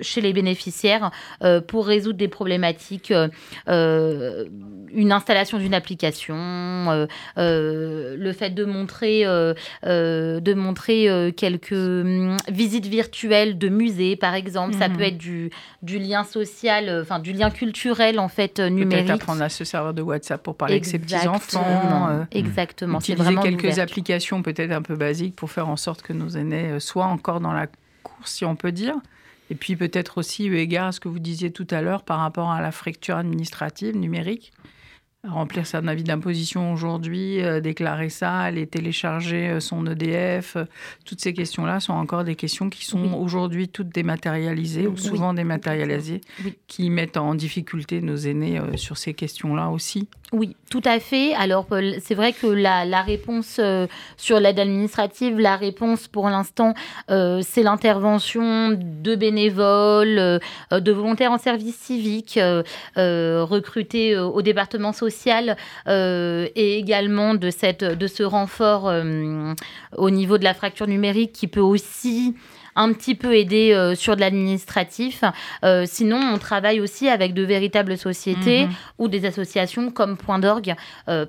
chez les bénéficiaires euh, pour résoudre des problématiques, euh, euh, une installation d'une application, le fait de montrer, de montrer quelques hum, visites virtuelles de musées, par exemple. Ça peut mhm. être du, du lien social, enfin du lien culturel en fait numérique. Peut-être apprendre à se servir de WhatsApp pour parler avec ses petits-enfants. Exactement. Utiliser vraiment quelques applications peut-être un peu basiques pour faire en sorte que nos aînés soient encore dans la course, si on peut dire. Et puis peut-être aussi, eu égard à ce que vous disiez tout à l'heure par rapport à la fracture administrative numérique, remplir son avis d'imposition aujourd'hui, euh, déclarer ça, aller télécharger euh, son EDF. Euh, toutes ces questions-là sont encore des questions qui sont aujourd'hui toutes dématérialisées ou souvent dématérialisées, qui mettent en difficulté nos aînés sur ces questions-là aussi. Oui, tout à fait. Alors, c'est vrai que la, la réponse sur l'aide administrative, la réponse pour l'instant, c'est l'intervention de bénévoles, de volontaires en service civique, recrutés au département social euh, et également de, cette, de ce renfort euh, au niveau de la fracture numérique qui peut aussi un petit peu aider euh, sur de l'administratif. sinon, on travaille aussi avec de véritables sociétés mhm. ou des associations comme Point d'orgue,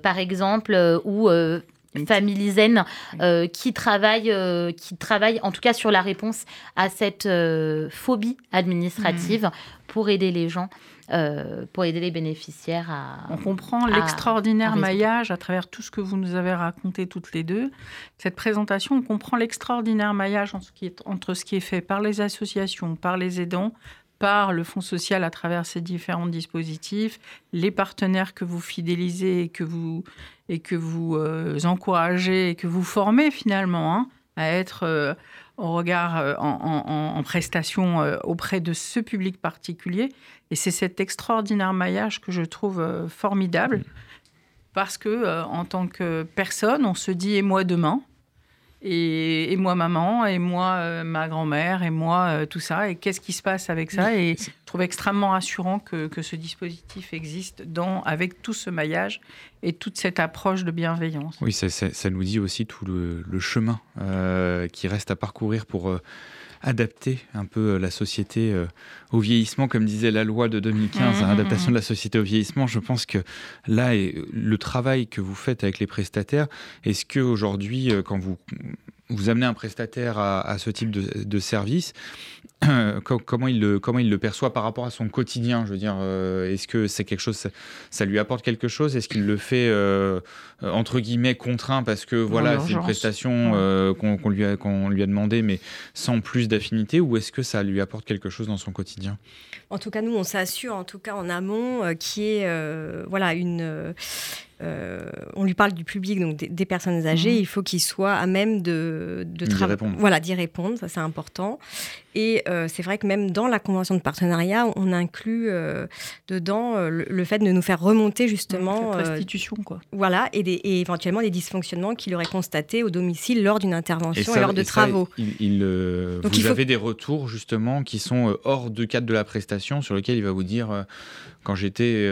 par exemple, ou Family Zen, qui travaille, qui travaille en tout cas sur la réponse à cette phobie administrative mhm. pour aider les gens. Euh, pour aider les bénéficiaires à. On comprend l'extraordinaire maillage à travers tout ce que vous nous avez raconté toutes les deux. Cette présentation, on comprend l'extraordinaire maillage entre ce, qui est, entre ce qui est fait par les associations, par les aidants, par le Fonds social à travers ces différents dispositifs, les partenaires que vous fidélisez et que vous, et que vous euh, encouragez et que vous formez finalement hein, à être euh, au regard euh, en, prestation euh, auprès de ce public particulier. Et c'est cet extraordinaire maillage que je trouve euh, formidable parce que en tant que personne, on se dit et moi demain? Et, moi maman, et moi ma grand-mère, et moi tout ça. Et qu'est-ce qui se passe avec ça? Et je trouve extrêmement rassurant que, ce dispositif existe avec tout ce maillage et toute cette approche de bienveillance. Oui, ça, nous dit aussi tout le, chemin euh, qui reste à parcourir pour euh, adapter un peu euh, la société au vieillissement, comme disait la loi de 2015, mmh, mmh, adaptation mmh. de la société au vieillissement. Je pense que là, le travail que vous faites avec les prestataires, est-ce que aujourd'hui, quand vous vous amenez un prestataire à, ce type de, de service, comment, il le, comment il le perçoit par rapport à son quotidien Je veux dire, euh, est-ce que c'est quelque chose, ça, lui apporte quelque chose? Est-ce qu'il le fait euh, entre guillemets contraint parce que voilà, c'est une prestation euh, qu'on lui, a, qu'on lui a demandé, mais sans plus d'affinité, ou est-ce que ça lui apporte quelque chose dans son quotidien? En tout cas, nous, on s'assure, en tout cas en amont, qui est voilà une euh, on lui parle du public, donc des, personnes âgées, mhm. il faut qu'il soit à même de, de répondre. Voilà, d'y répondre, ça c'est important. Et euh, c'est vrai que même dans la convention de partenariat, on inclut euh, dedans le, fait de nous faire remonter justement. Cette restitution, quoi. Voilà, et, des, éventuellement des dysfonctionnements qu'il aurait constatés au domicile lors d'une intervention et, lors de travaux. il, vous avez des retours justement qui sont hors du cadre de la prestation sur lequel il va vous dire quand j'étais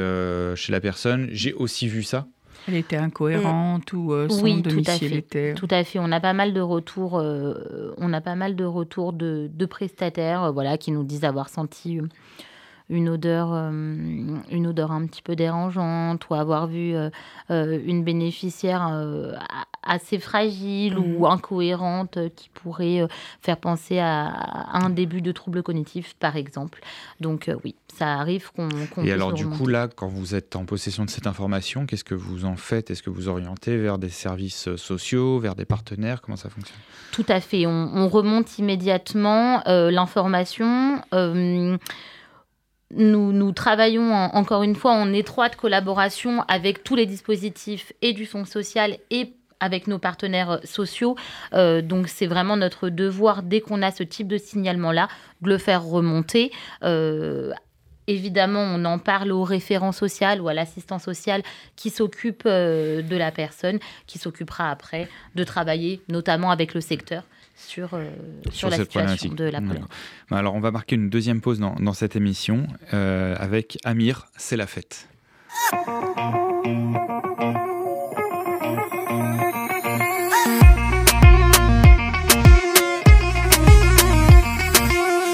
chez la personne, j'ai aussi vu ça elle était incohérente ou euh, son oui, domicile tout à fait. était... Tout à fait. On a pas mal de retours, euh, on a pas mal de retours de, de prestataires, euh, voilà, qui nous disent avoir senti une odeur, euh, une odeur un petit peu dérangeante ou avoir vu euh, euh, une bénéficiaire assez fragile ou mmh. incohérente qui pourrait faire penser à, un début de trouble cognitif, par exemple. Donc oui, ça arrive qu'on... Et alors du coup, là, quand vous êtes en possession de cette information, qu'est-ce que vous en faites? Est-ce que vous orientez vers des services sociaux, vers des partenaires? Comment ça fonctionne? Tout à fait. On, on remonte immédiatement l'information. Nous, travaillons encore une fois en étroite collaboration avec tous les dispositifs et du Fonds social et avec nos partenaires sociaux. Euh, donc c'est vraiment notre devoir, dès qu'on a ce type de signalement-là, de le faire remonter. Euh, évidemment, on en parle au référent social ou à l'assistant social qui s'occupe euh, de la personne, qui s'occupera après de travailler notamment avec le secteur sur, euh, sur, la situation de la colère. Bah, alors, on va marquer une deuxième pause dans, dans cette émission euh, avec Amir, c'est la fête.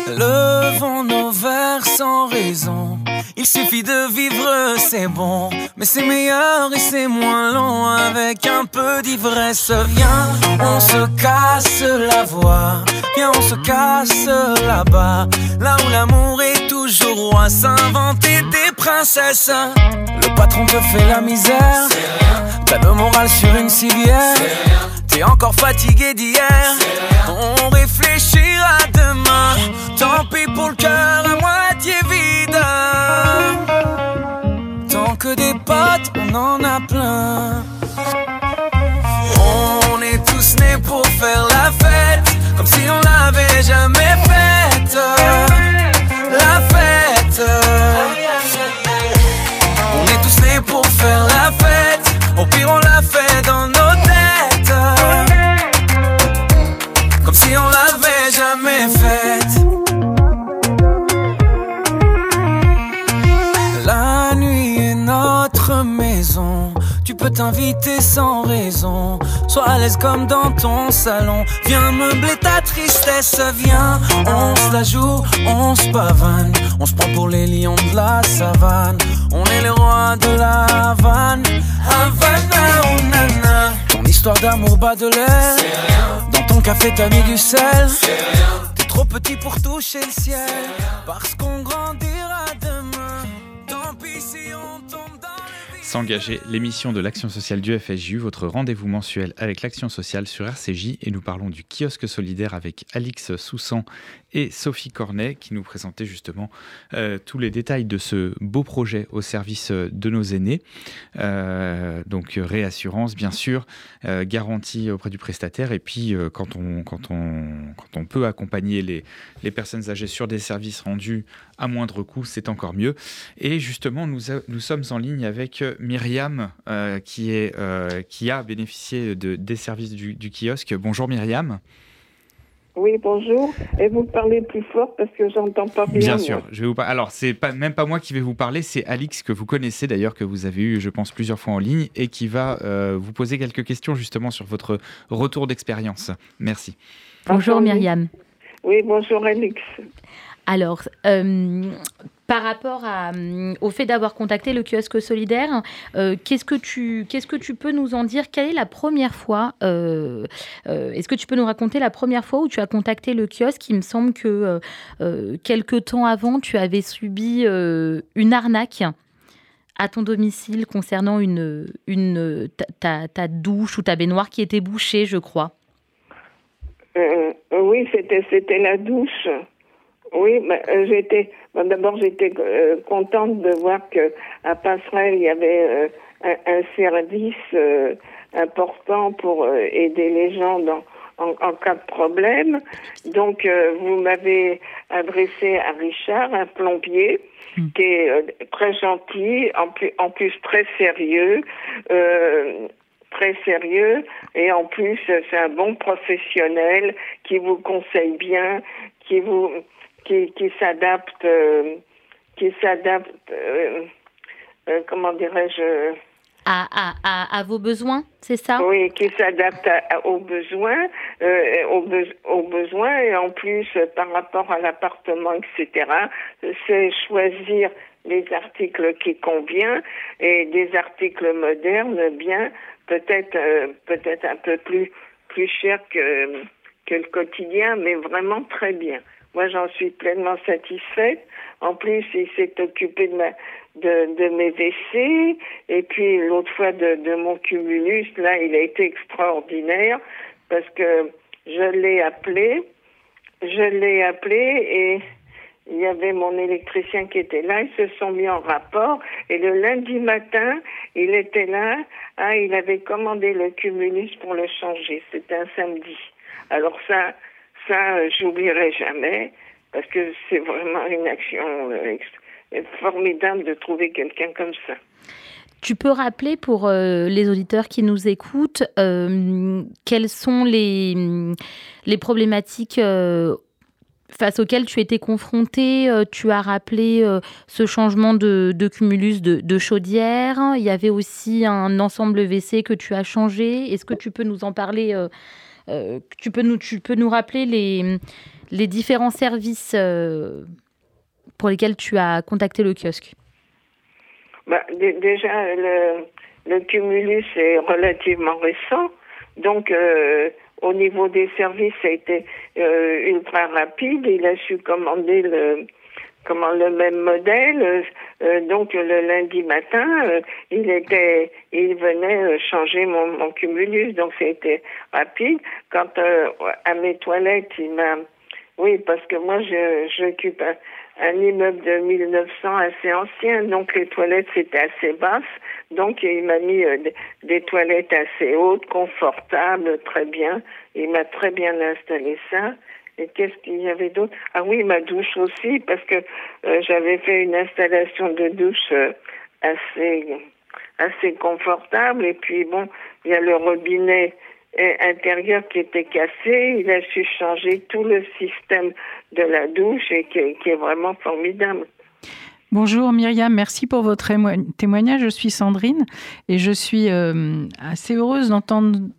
Levons nos verres sans raison il suffit de vivre, c'est bon, mais c'est meilleur et c'est moins long. Avec un peu d'ivresse. Viens, on se casse la voix, viens, on se casse là-bas, là où l'amour est toujours roi, s'inventer des princesses. Le patron te fait la misère, t'as le moral sur une civière, t'es encore fatigué d'hier. On réfléchira demain, tant pis pour le cœur à moitié vide. Tant que des potes, on en a plein. On est tous nés pour faire la fête, comme si on l'avait jamais faite. Comme dans ton salon. Viens meubler ta tristesse. Viens, on se la joue, on se pavane. On se prend pour les lions de la savane. On est les rois de la Havane. Havana, oh nana. Ton histoire d'amour bas de l'air. Dans ton café, t'as mis du sel. T'es trop petit pour toucher le ciel. Parce qu'on grandira S'engager, l'émission de l'action sociale du FSJU, votre rendez-vous mensuel avec l'action sociale sur RCJ. Et nous parlons du kiosque solidaire avec Alix Soussan et Sophie Cornet qui nous présentaient justement euh, tous les détails de ce beau projet au service euh, de nos aînés. Euh, donc réassurance, bien sûr, garantie auprès du prestataire. Et puis quand, on, quand, on, quand on peut accompagner les, les personnes âgées sur des services rendus à moindre coût, c'est encore mieux. Et justement, nous, nous sommes en ligne avec Myriam qui, est, qui a bénéficié de, des services du kiosque. Bonjour Myriam. Oui, bonjour. Et vous parlez plus fort parce que j'entends pas bien. Bien sûr, je vais vous par- Alors, c'est pas même pas moi qui vais vous parler, c'est Alix que vous connaissez d'ailleurs, que vous avez eu, je pense, plusieurs fois en ligne et qui va euh, vous poser quelques questions justement sur votre retour d'expérience. Merci. Bonjour. Myriam. Oui, bonjour Alix. Alors, euh, par rapport euh, au fait d'avoir contacté le kiosque solidaire, euh, qu'est-ce que tu qu'est-ce que tu peux nous en dire? Quelle est la première fois euh, Est-ce que tu peux nous raconter la première fois où tu as contacté le kiosque? Il me semble que euh, euh, quelque temps avant, tu avais subi une arnaque à ton domicile concernant une, une ta, ta- ta douche ou ta baignoire qui était bouchée, je crois. Oui, c'était c'était la douche. Oui, bah, euh, j'étais. D'abord, j'étais euh, contente de voir que à Passerelle, il y avait euh, un, un service euh, important pour euh, aider les gens dans, en, en cas de problème. Donc, euh, vous m'avez adressé à Richard, un plombier, qui est euh, très gentil, en plus, en plus très sérieux. Euh, très sérieux et en plus c'est un bon professionnel qui vous conseille bien, qui vous qui, qui s'adapte euh, qui s'adapte euh, euh, comment dirais-je? À, à, à, à vos besoins, c'est ça? Oui, qui s'adapte aux besoins, aux, be- aux besoins et en plus par rapport à l'appartement, etc. C'est choisir les articles qui conviennent et des articles modernes, bien peut-être peut-être un peu plus plus cher que que le quotidien, mais vraiment très bien. Moi, j'en suis pleinement satisfaite. En plus, il s'est occupé de, ma, de, de mes WC. Et puis, l'autre fois, de, de mon cumulus, là, il a été extraordinaire parce que je l'ai appelé. Je l'ai appelé et il y avait mon électricien qui était là. Ils se sont mis en rapport. Et le lundi matin, il était là. Ah, il avait commandé le cumulus pour le changer. C'était un samedi. Alors ça, ça, euh, j'oublierai jamais parce que c'est vraiment une action euh, formidable de trouver quelqu'un comme ça. Tu peux rappeler pour euh, les auditeurs qui nous écoutent quelles sont les, les problématiques face auxquelles tu étais confronté Euh, Tu as rappelé ce changement de, cumulus de, de chaudière. Il y avait aussi un ensemble WC que tu as changé. Est-ce que tu peux nous en parler tu, peux nous, tu peux nous rappeler les, les différents services euh, pour lesquels tu as contacté le kiosque? Bah, dé- déjà, le, cumulus est relativement récent. Donc, euh, au niveau des services, ça a été euh, ultra rapide. Il a su commander le, comment, le même modèle. Euh, donc, le lundi matin, euh, il était, il venait euh, changer mon, mon cumulus. Donc, c'était rapide. Quant euh, à mes toilettes, il m'a, oui, parce que moi, je, j'occupe un, un immeuble de 1900 assez ancien, donc les toilettes c'était assez basses. Donc il m'a mis euh, des, toilettes assez hautes, confortables, très bien. Il m'a très bien installé ça. Et qu'est-ce qu'il y avait d'autre? Ah oui, ma douche aussi, parce que euh, j'avais fait une installation de douche euh, assez assez confortable. Et puis bon, il y a le robinet intérieur qui était cassé. Il a su changer tout le système de la douche et qui, qui est vraiment formidable. Bonjour Myriam, merci pour votre témoignage. Je suis Sandrine et je suis euh, assez heureuse d'entendre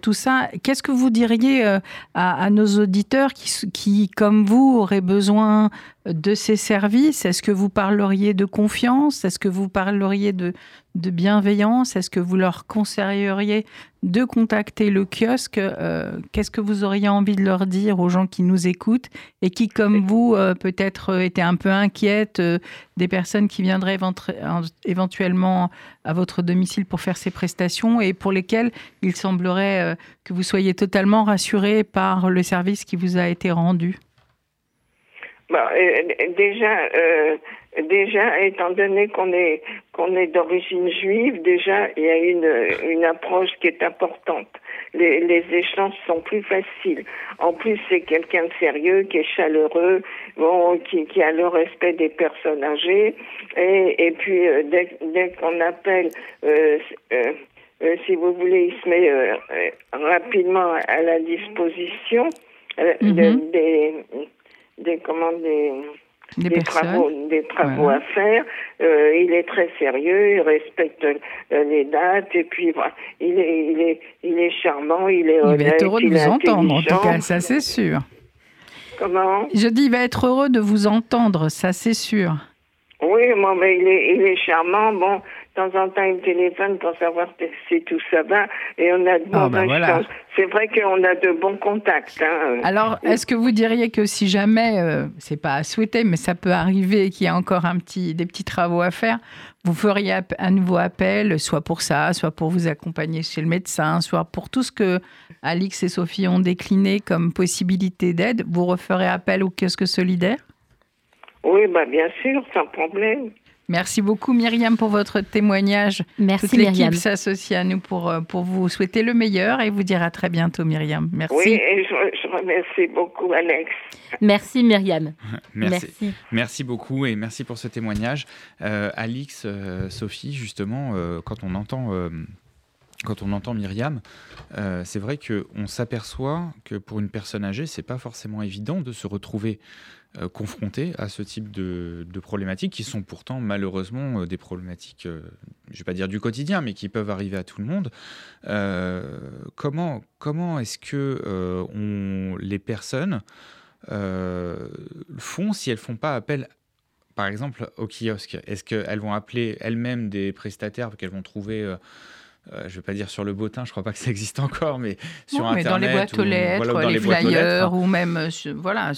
tout ça. Qu'est-ce que vous diriez euh, à, nos auditeurs qui, qui, comme vous, auraient besoin de ces services? Est-ce que vous parleriez de confiance? Est-ce que vous parleriez de, de bienveillance? Est-ce que vous leur conseilleriez de contacter le kiosque? Euh, Qu'est-ce que vous auriez envie de leur dire aux gens qui nous écoutent et qui, comme vous, euh, peut-être euh, étaient un peu inquiètes des personnes qui viendraient éventuellement à votre domicile pour faire ces prestations et pour lesquelles il semblerait que vous soyez totalement rassurés par le service qui vous a été rendu? Déjà, déjà, étant donné qu'on est qu'on est d'origine juive, déjà il y a une une approche qui est importante. Les, les échanges sont plus faciles. En plus, c'est quelqu'un de sérieux, qui est chaleureux, bon, qui, qui a le respect des personnes âgées. Et, et puis, euh, dès, dès qu'on appelle, euh, euh, euh, si vous voulez, il se met euh, rapidement à la disposition mm-hmm. des, des, comment, des des, travaux, des travaux à faire. Euh, il est très sérieux, il respecte euh, les dates et puis voilà, il est, il est, il est charmant, il est honnête. Il va être heureux de vous entendre, en tout cas, ça c'est sûr. Comment? Je dis, il va être heureux de vous entendre, ça c'est sûr. Oui, moi, mais il est, il est charmant. Bon, de temps en temps, il me téléphone pour savoir si tout ça va. Et on a de ah, ben C'est vrai qu'on a de bons contacts. Hein. Alors, est-ce que vous diriez que si jamais, euh, c'est pas à souhaiter, mais ça peut arriver qu'il y ait encore un petit, des petits travaux à faire, vous feriez un nouveau appel, soit pour ça, soit pour vous accompagner chez le médecin, soit pour tout ce que Alix et Sophie ont décliné comme possibilité d'aide, vous referez appel au kiosque solidaire? Oui, bah bien sûr, sans problème. Merci beaucoup Myriam pour votre témoignage. Merci Toute l'équipe s'associe à nous pour, euh, pour vous souhaiter le meilleur et vous dire à très bientôt Myriam. Merci. Oui, et je, remercie beaucoup Alex. Merci Myriam. merci. merci. beaucoup et merci pour ce témoignage. Euh, Alix, euh, Sophie, justement, quand on entend quand on entend Myriam, c'est vrai qu'on s'aperçoit que pour une personne âgée, c'est pas forcément évident de se retrouver euh, confrontés à ce type de, problématiques qui sont pourtant malheureusement euh, des problématiques, euh, je ne vais pas dire du quotidien, mais qui peuvent arriver à tout le monde. comment comment est-ce que les personnes font si elles font pas appel par exemple au kiosque? Est-ce qu'elles vont appeler elles-mêmes des prestataires qu'elles vont trouver euh, je ne vais pas dire sur le bottin, je crois pas que ça existe encore, mais sur Internet. Dans les boîtes aux lettres, les, flyers, ou même. Euh, voilà.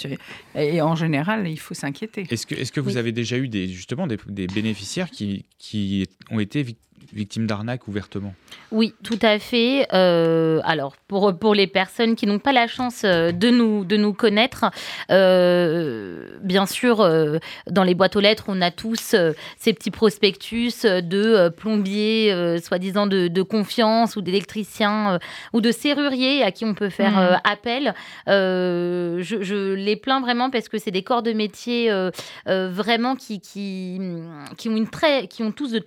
Et en général, il faut s'inquiéter. Est-ce que, est -ce que vous avez déjà eu des, justement des, des bénéficiaires qui, qui ont été victimes d'arnaque ouvertement Oui, tout à fait. Euh, alors, pour, pour les personnes qui n'ont pas la chance euh, de nous, de nous connaître, euh, bien sûr, dans les boîtes aux lettres, on a tous ces petits prospectus de plombiers, soi-disant de, confiance, ou d'électriciens, ou de serruriers à qui on peut faire mmh. appel. Je, je, les plains vraiment parce que c'est des corps de métier vraiment qui, qui, qui, ont une très, qui ont tous de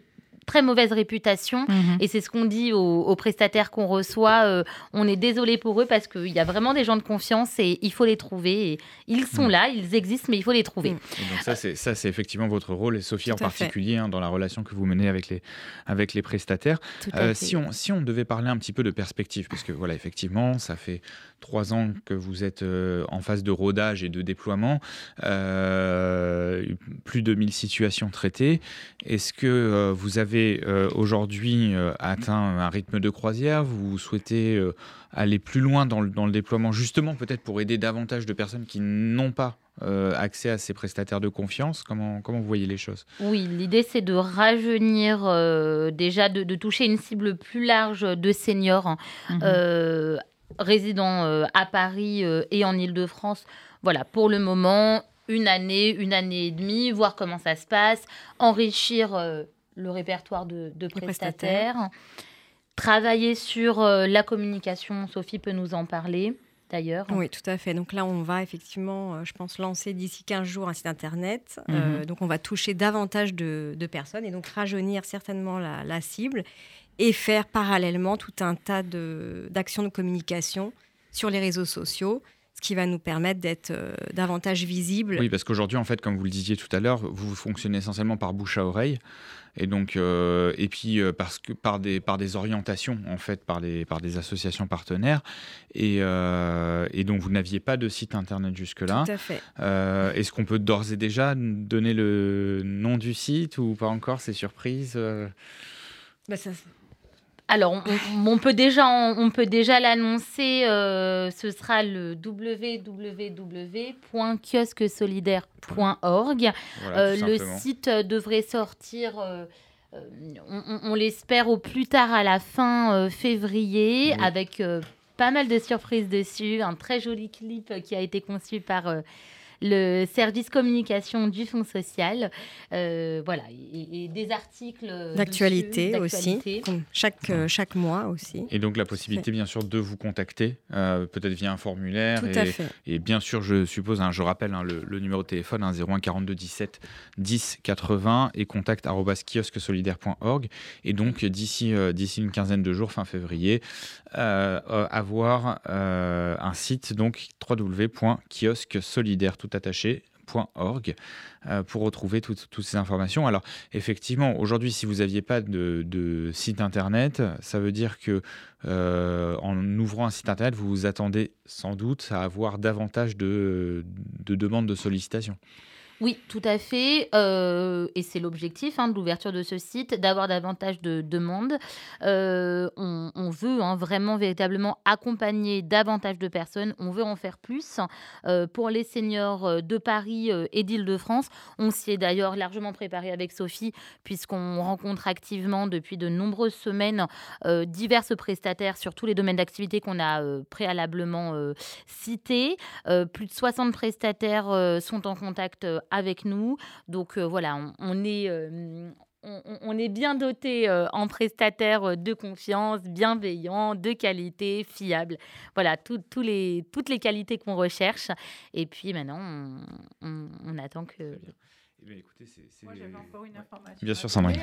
très mauvaise réputation. Mhm. Et c'est ce qu'on dit aux, prestataires qu'on reçoit. Euh, on est désolé pour eux parce qu'il y a vraiment des gens de confiance et il faut les trouver. Et ils sont mhm. là, ils existent, mais il faut les trouver. donc ça, c'est, ça, c'est effectivement votre rôle, et Sophie en particulier, hein, dans la relation que vous menez avec les, avec les prestataires. Euh, si, on, si on devait parler un petit peu de perspective, parce que voilà, effectivement, ça fait trois ans que vous êtes euh, en phase de rodage et de déploiement, plus de 1000 situations traitées. Est-ce que vous avez euh, aujourd'hui euh, atteint un rythme de croisière, vous souhaitez euh, aller plus loin dans le, déploiement, justement peut-être pour aider davantage de personnes qui n'ont pas accès à ces prestataires de confiance? Comment, comment vous voyez les choses? Oui, l'idée c'est de rajeunir, déjà de, toucher une cible plus large de seniors mmh résidant à Paris et en Ile-de-France. Voilà, pour le moment, une année, une année et demie, voir comment ça se passe, enrichir le répertoire de, prestataires, travailler sur la communication. Sophie peut nous en parler d'ailleurs. Oui, tout à fait. Donc là, on va effectivement, je pense, lancer d'ici 15 jours un site internet. Mhm. donc on va toucher davantage de, personnes et donc rajeunir certainement la cible et faire parallèlement tout un tas d'actions de, communication sur les réseaux sociaux ce qui va nous permettre d'être euh, davantage visible. Oui, parce qu'aujourd'hui, en fait, comme vous le disiez tout à l'heure, vous fonctionnez essentiellement par bouche à oreille, et donc, euh, et puis euh, parce que par des par des orientations en fait, par les par des associations partenaires, et, et donc vous n'aviez pas de site internet jusque là. Tout à fait. Est-ce qu'on peut d'ores et déjà donner le nom du site ou pas encore? C'est surprise. Bah ça, alors, on, peut déjà, on, peut déjà l'annoncer. Euh, ce sera le www.kiosquesolidaire.org. Euh, le site devrait sortir. Euh, on, l'espère au plus tard à la fin février, avec pas mal de surprises dessus. Un très joli clip qui a été conçu par le service communication du Fonds social. Euh, voilà, et, des articles d'actualité aussi, chaque, euh, chaque mois aussi. Et donc la possibilité, bien sûr, de vous contacter, euh, peut-être via un formulaire. Tout et, à fait. Et bien sûr, je suppose, hein, je rappelle hein, le, numéro de téléphone, 01 42 17 10 80 et contact kiosquesolidaire.org. Et donc, d'ici d'ici une quinzaine de jours, fin février, avoir un site, donc www.kiosquesolidaire, euh, pour retrouver toutes, ces informations. Alors effectivement, aujourd'hui, si vous n'aviez pas de, site internet, ça veut dire que euh, en ouvrant un site internet, vous vous attendez sans doute à avoir davantage de, de demandes de sollicitation. Oui, tout à fait. Euh, et c'est l'objectif hein, de l'ouverture de ce site, d'avoir davantage de demandes. Euh, on, veut hein, vraiment, véritablement accompagner davantage de personnes. On veut en faire plus. Euh, pour les seniors de Paris et d'Île-de-France, on s'y est d'ailleurs largement préparé avec Sophie, puisqu'on rencontre activement depuis de nombreuses semaines diverses prestataires sur tous les domaines d'activité qu'on a préalablement cités. plus de 60 prestataires sont en contact avec nous. Donc euh, voilà, on, est, euh, on, est bien doté euh, en prestataires de confiance, bienveillants, de qualité, fiables. Voilà, les, toutes les qualités qu'on recherche. Et puis maintenant, on, attend que... Eh Moi, j'avais encore une information. Bien sûr, Sandrine.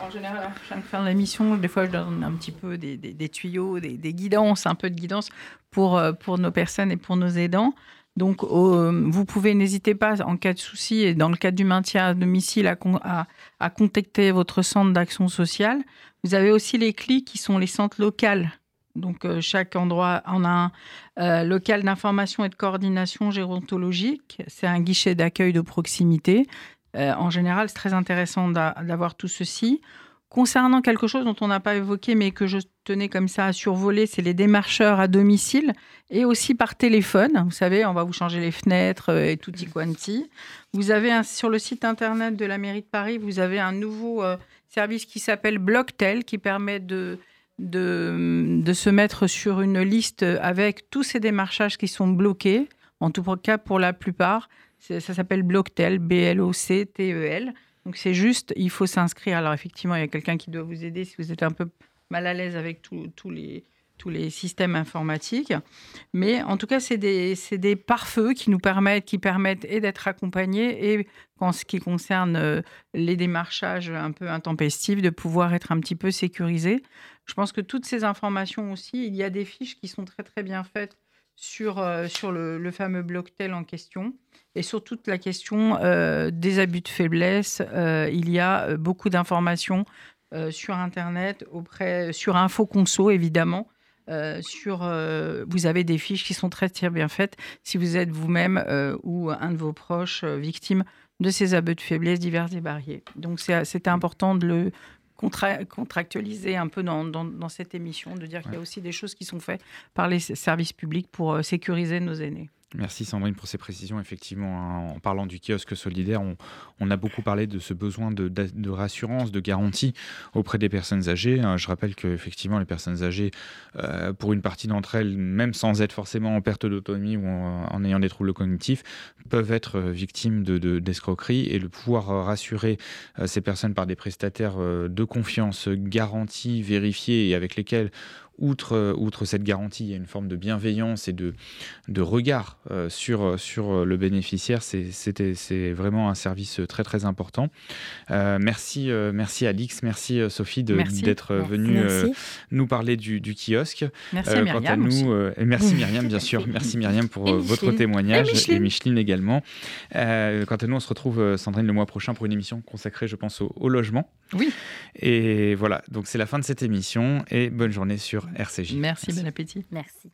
En général, à chaque fin de l'émission, des fois, je donne un petit peu des, des, tuyaux, des, des, guidances, un peu de guidance pour, pour nos personnes et pour nos aidants. Donc, vous pouvez, n'hésiter pas, en cas de souci et dans le cadre du maintien à domicile, à, contacter votre centre d'action sociale. Vous avez aussi les CLI qui sont les centres locaux. Donc, euh, chaque endroit en a un euh, local d'information et de coordination gérontologique. C'est un guichet d'accueil de proximité. Euh, en général, c'est très intéressant d'avoir tout ceci. Concernant quelque chose dont on n'a pas évoqué, mais que je tenais comme ça à survoler, c'est les démarcheurs à domicile et aussi par téléphone. Vous savez, on va vous changer les fenêtres euh, et tutti quanti. Vous avez sur le site internet de la mairie de Paris, vous avez un nouveau euh, service qui s'appelle Blocktel qui permet de, de, de, se mettre sur une liste avec tous ces démarchages qui sont bloqués, en tout cas pour la plupart. Ça s'appelle Blocktel, B-L-O-C-T-E-L. Donc c'est juste, il faut s'inscrire. Alors effectivement, il y a quelqu'un qui doit vous aider si vous êtes un peu mal à l'aise avec tous les, tous les systèmes informatiques. Mais en tout cas, c'est des, des pare-feux qui nous permettent, qui permettent et d'être accompagnés et, en ce qui concerne euh, les démarchages un peu intempestifs, de pouvoir être un petit peu sécurisés. Je pense que toutes ces informations aussi, il y a des fiches qui sont très très bien faites sur, euh, sur le, le, fameux Blocktel en question. Et sur toute la question euh, des abus de faiblesse, euh, il y a beaucoup d'informations sur Internet, auprès, sur InfoConso évidemment. sur, vous avez des fiches qui sont très, bien faites si vous êtes vous-même ou un de vos proches victime de ces abus de faiblesse divers et variés. Donc c'était important de le contractualiser un peu dans, dans, cette émission, de dire qu'il y a aussi des choses qui sont faites par les services publics pour euh, sécuriser nos aînés. Merci Sandrine pour ces précisions. Effectivement, hein, en parlant du kiosque solidaire, on, a beaucoup parlé de ce besoin de, rassurance, de garantie auprès des personnes âgées. Hein, je rappelle que effectivement, les personnes âgées, euh, pour une partie d'entre elles, même sans être forcément en perte d'autonomie ou en, ayant des troubles cognitifs, peuvent être euh, victimes d'escroqueries de, et le pouvoir rassurer euh, ces personnes par des prestataires de confiance garantis, vérifiés et avec lesquels outre, euh, outre cette garantie, il y a une forme de bienveillance et de, de regard euh, sur, sur le bénéficiaire. C'est vraiment un service très très important. Euh, merci, merci Alix, merci Sophie d'être venue nous parler du, du kiosque. Merci à Myriam. nous, et merci Myriam, bien sûr. Merci Myriam pour votre témoignage et Micheline, également. quant à nous, on se retrouve, Sandrine, le mois prochain pour une émission consacrée, je pense, au, au logement. Oui. Et voilà, donc c'est la fin de cette émission et bonne journée sur RCJ. Merci, bon appétit. Merci.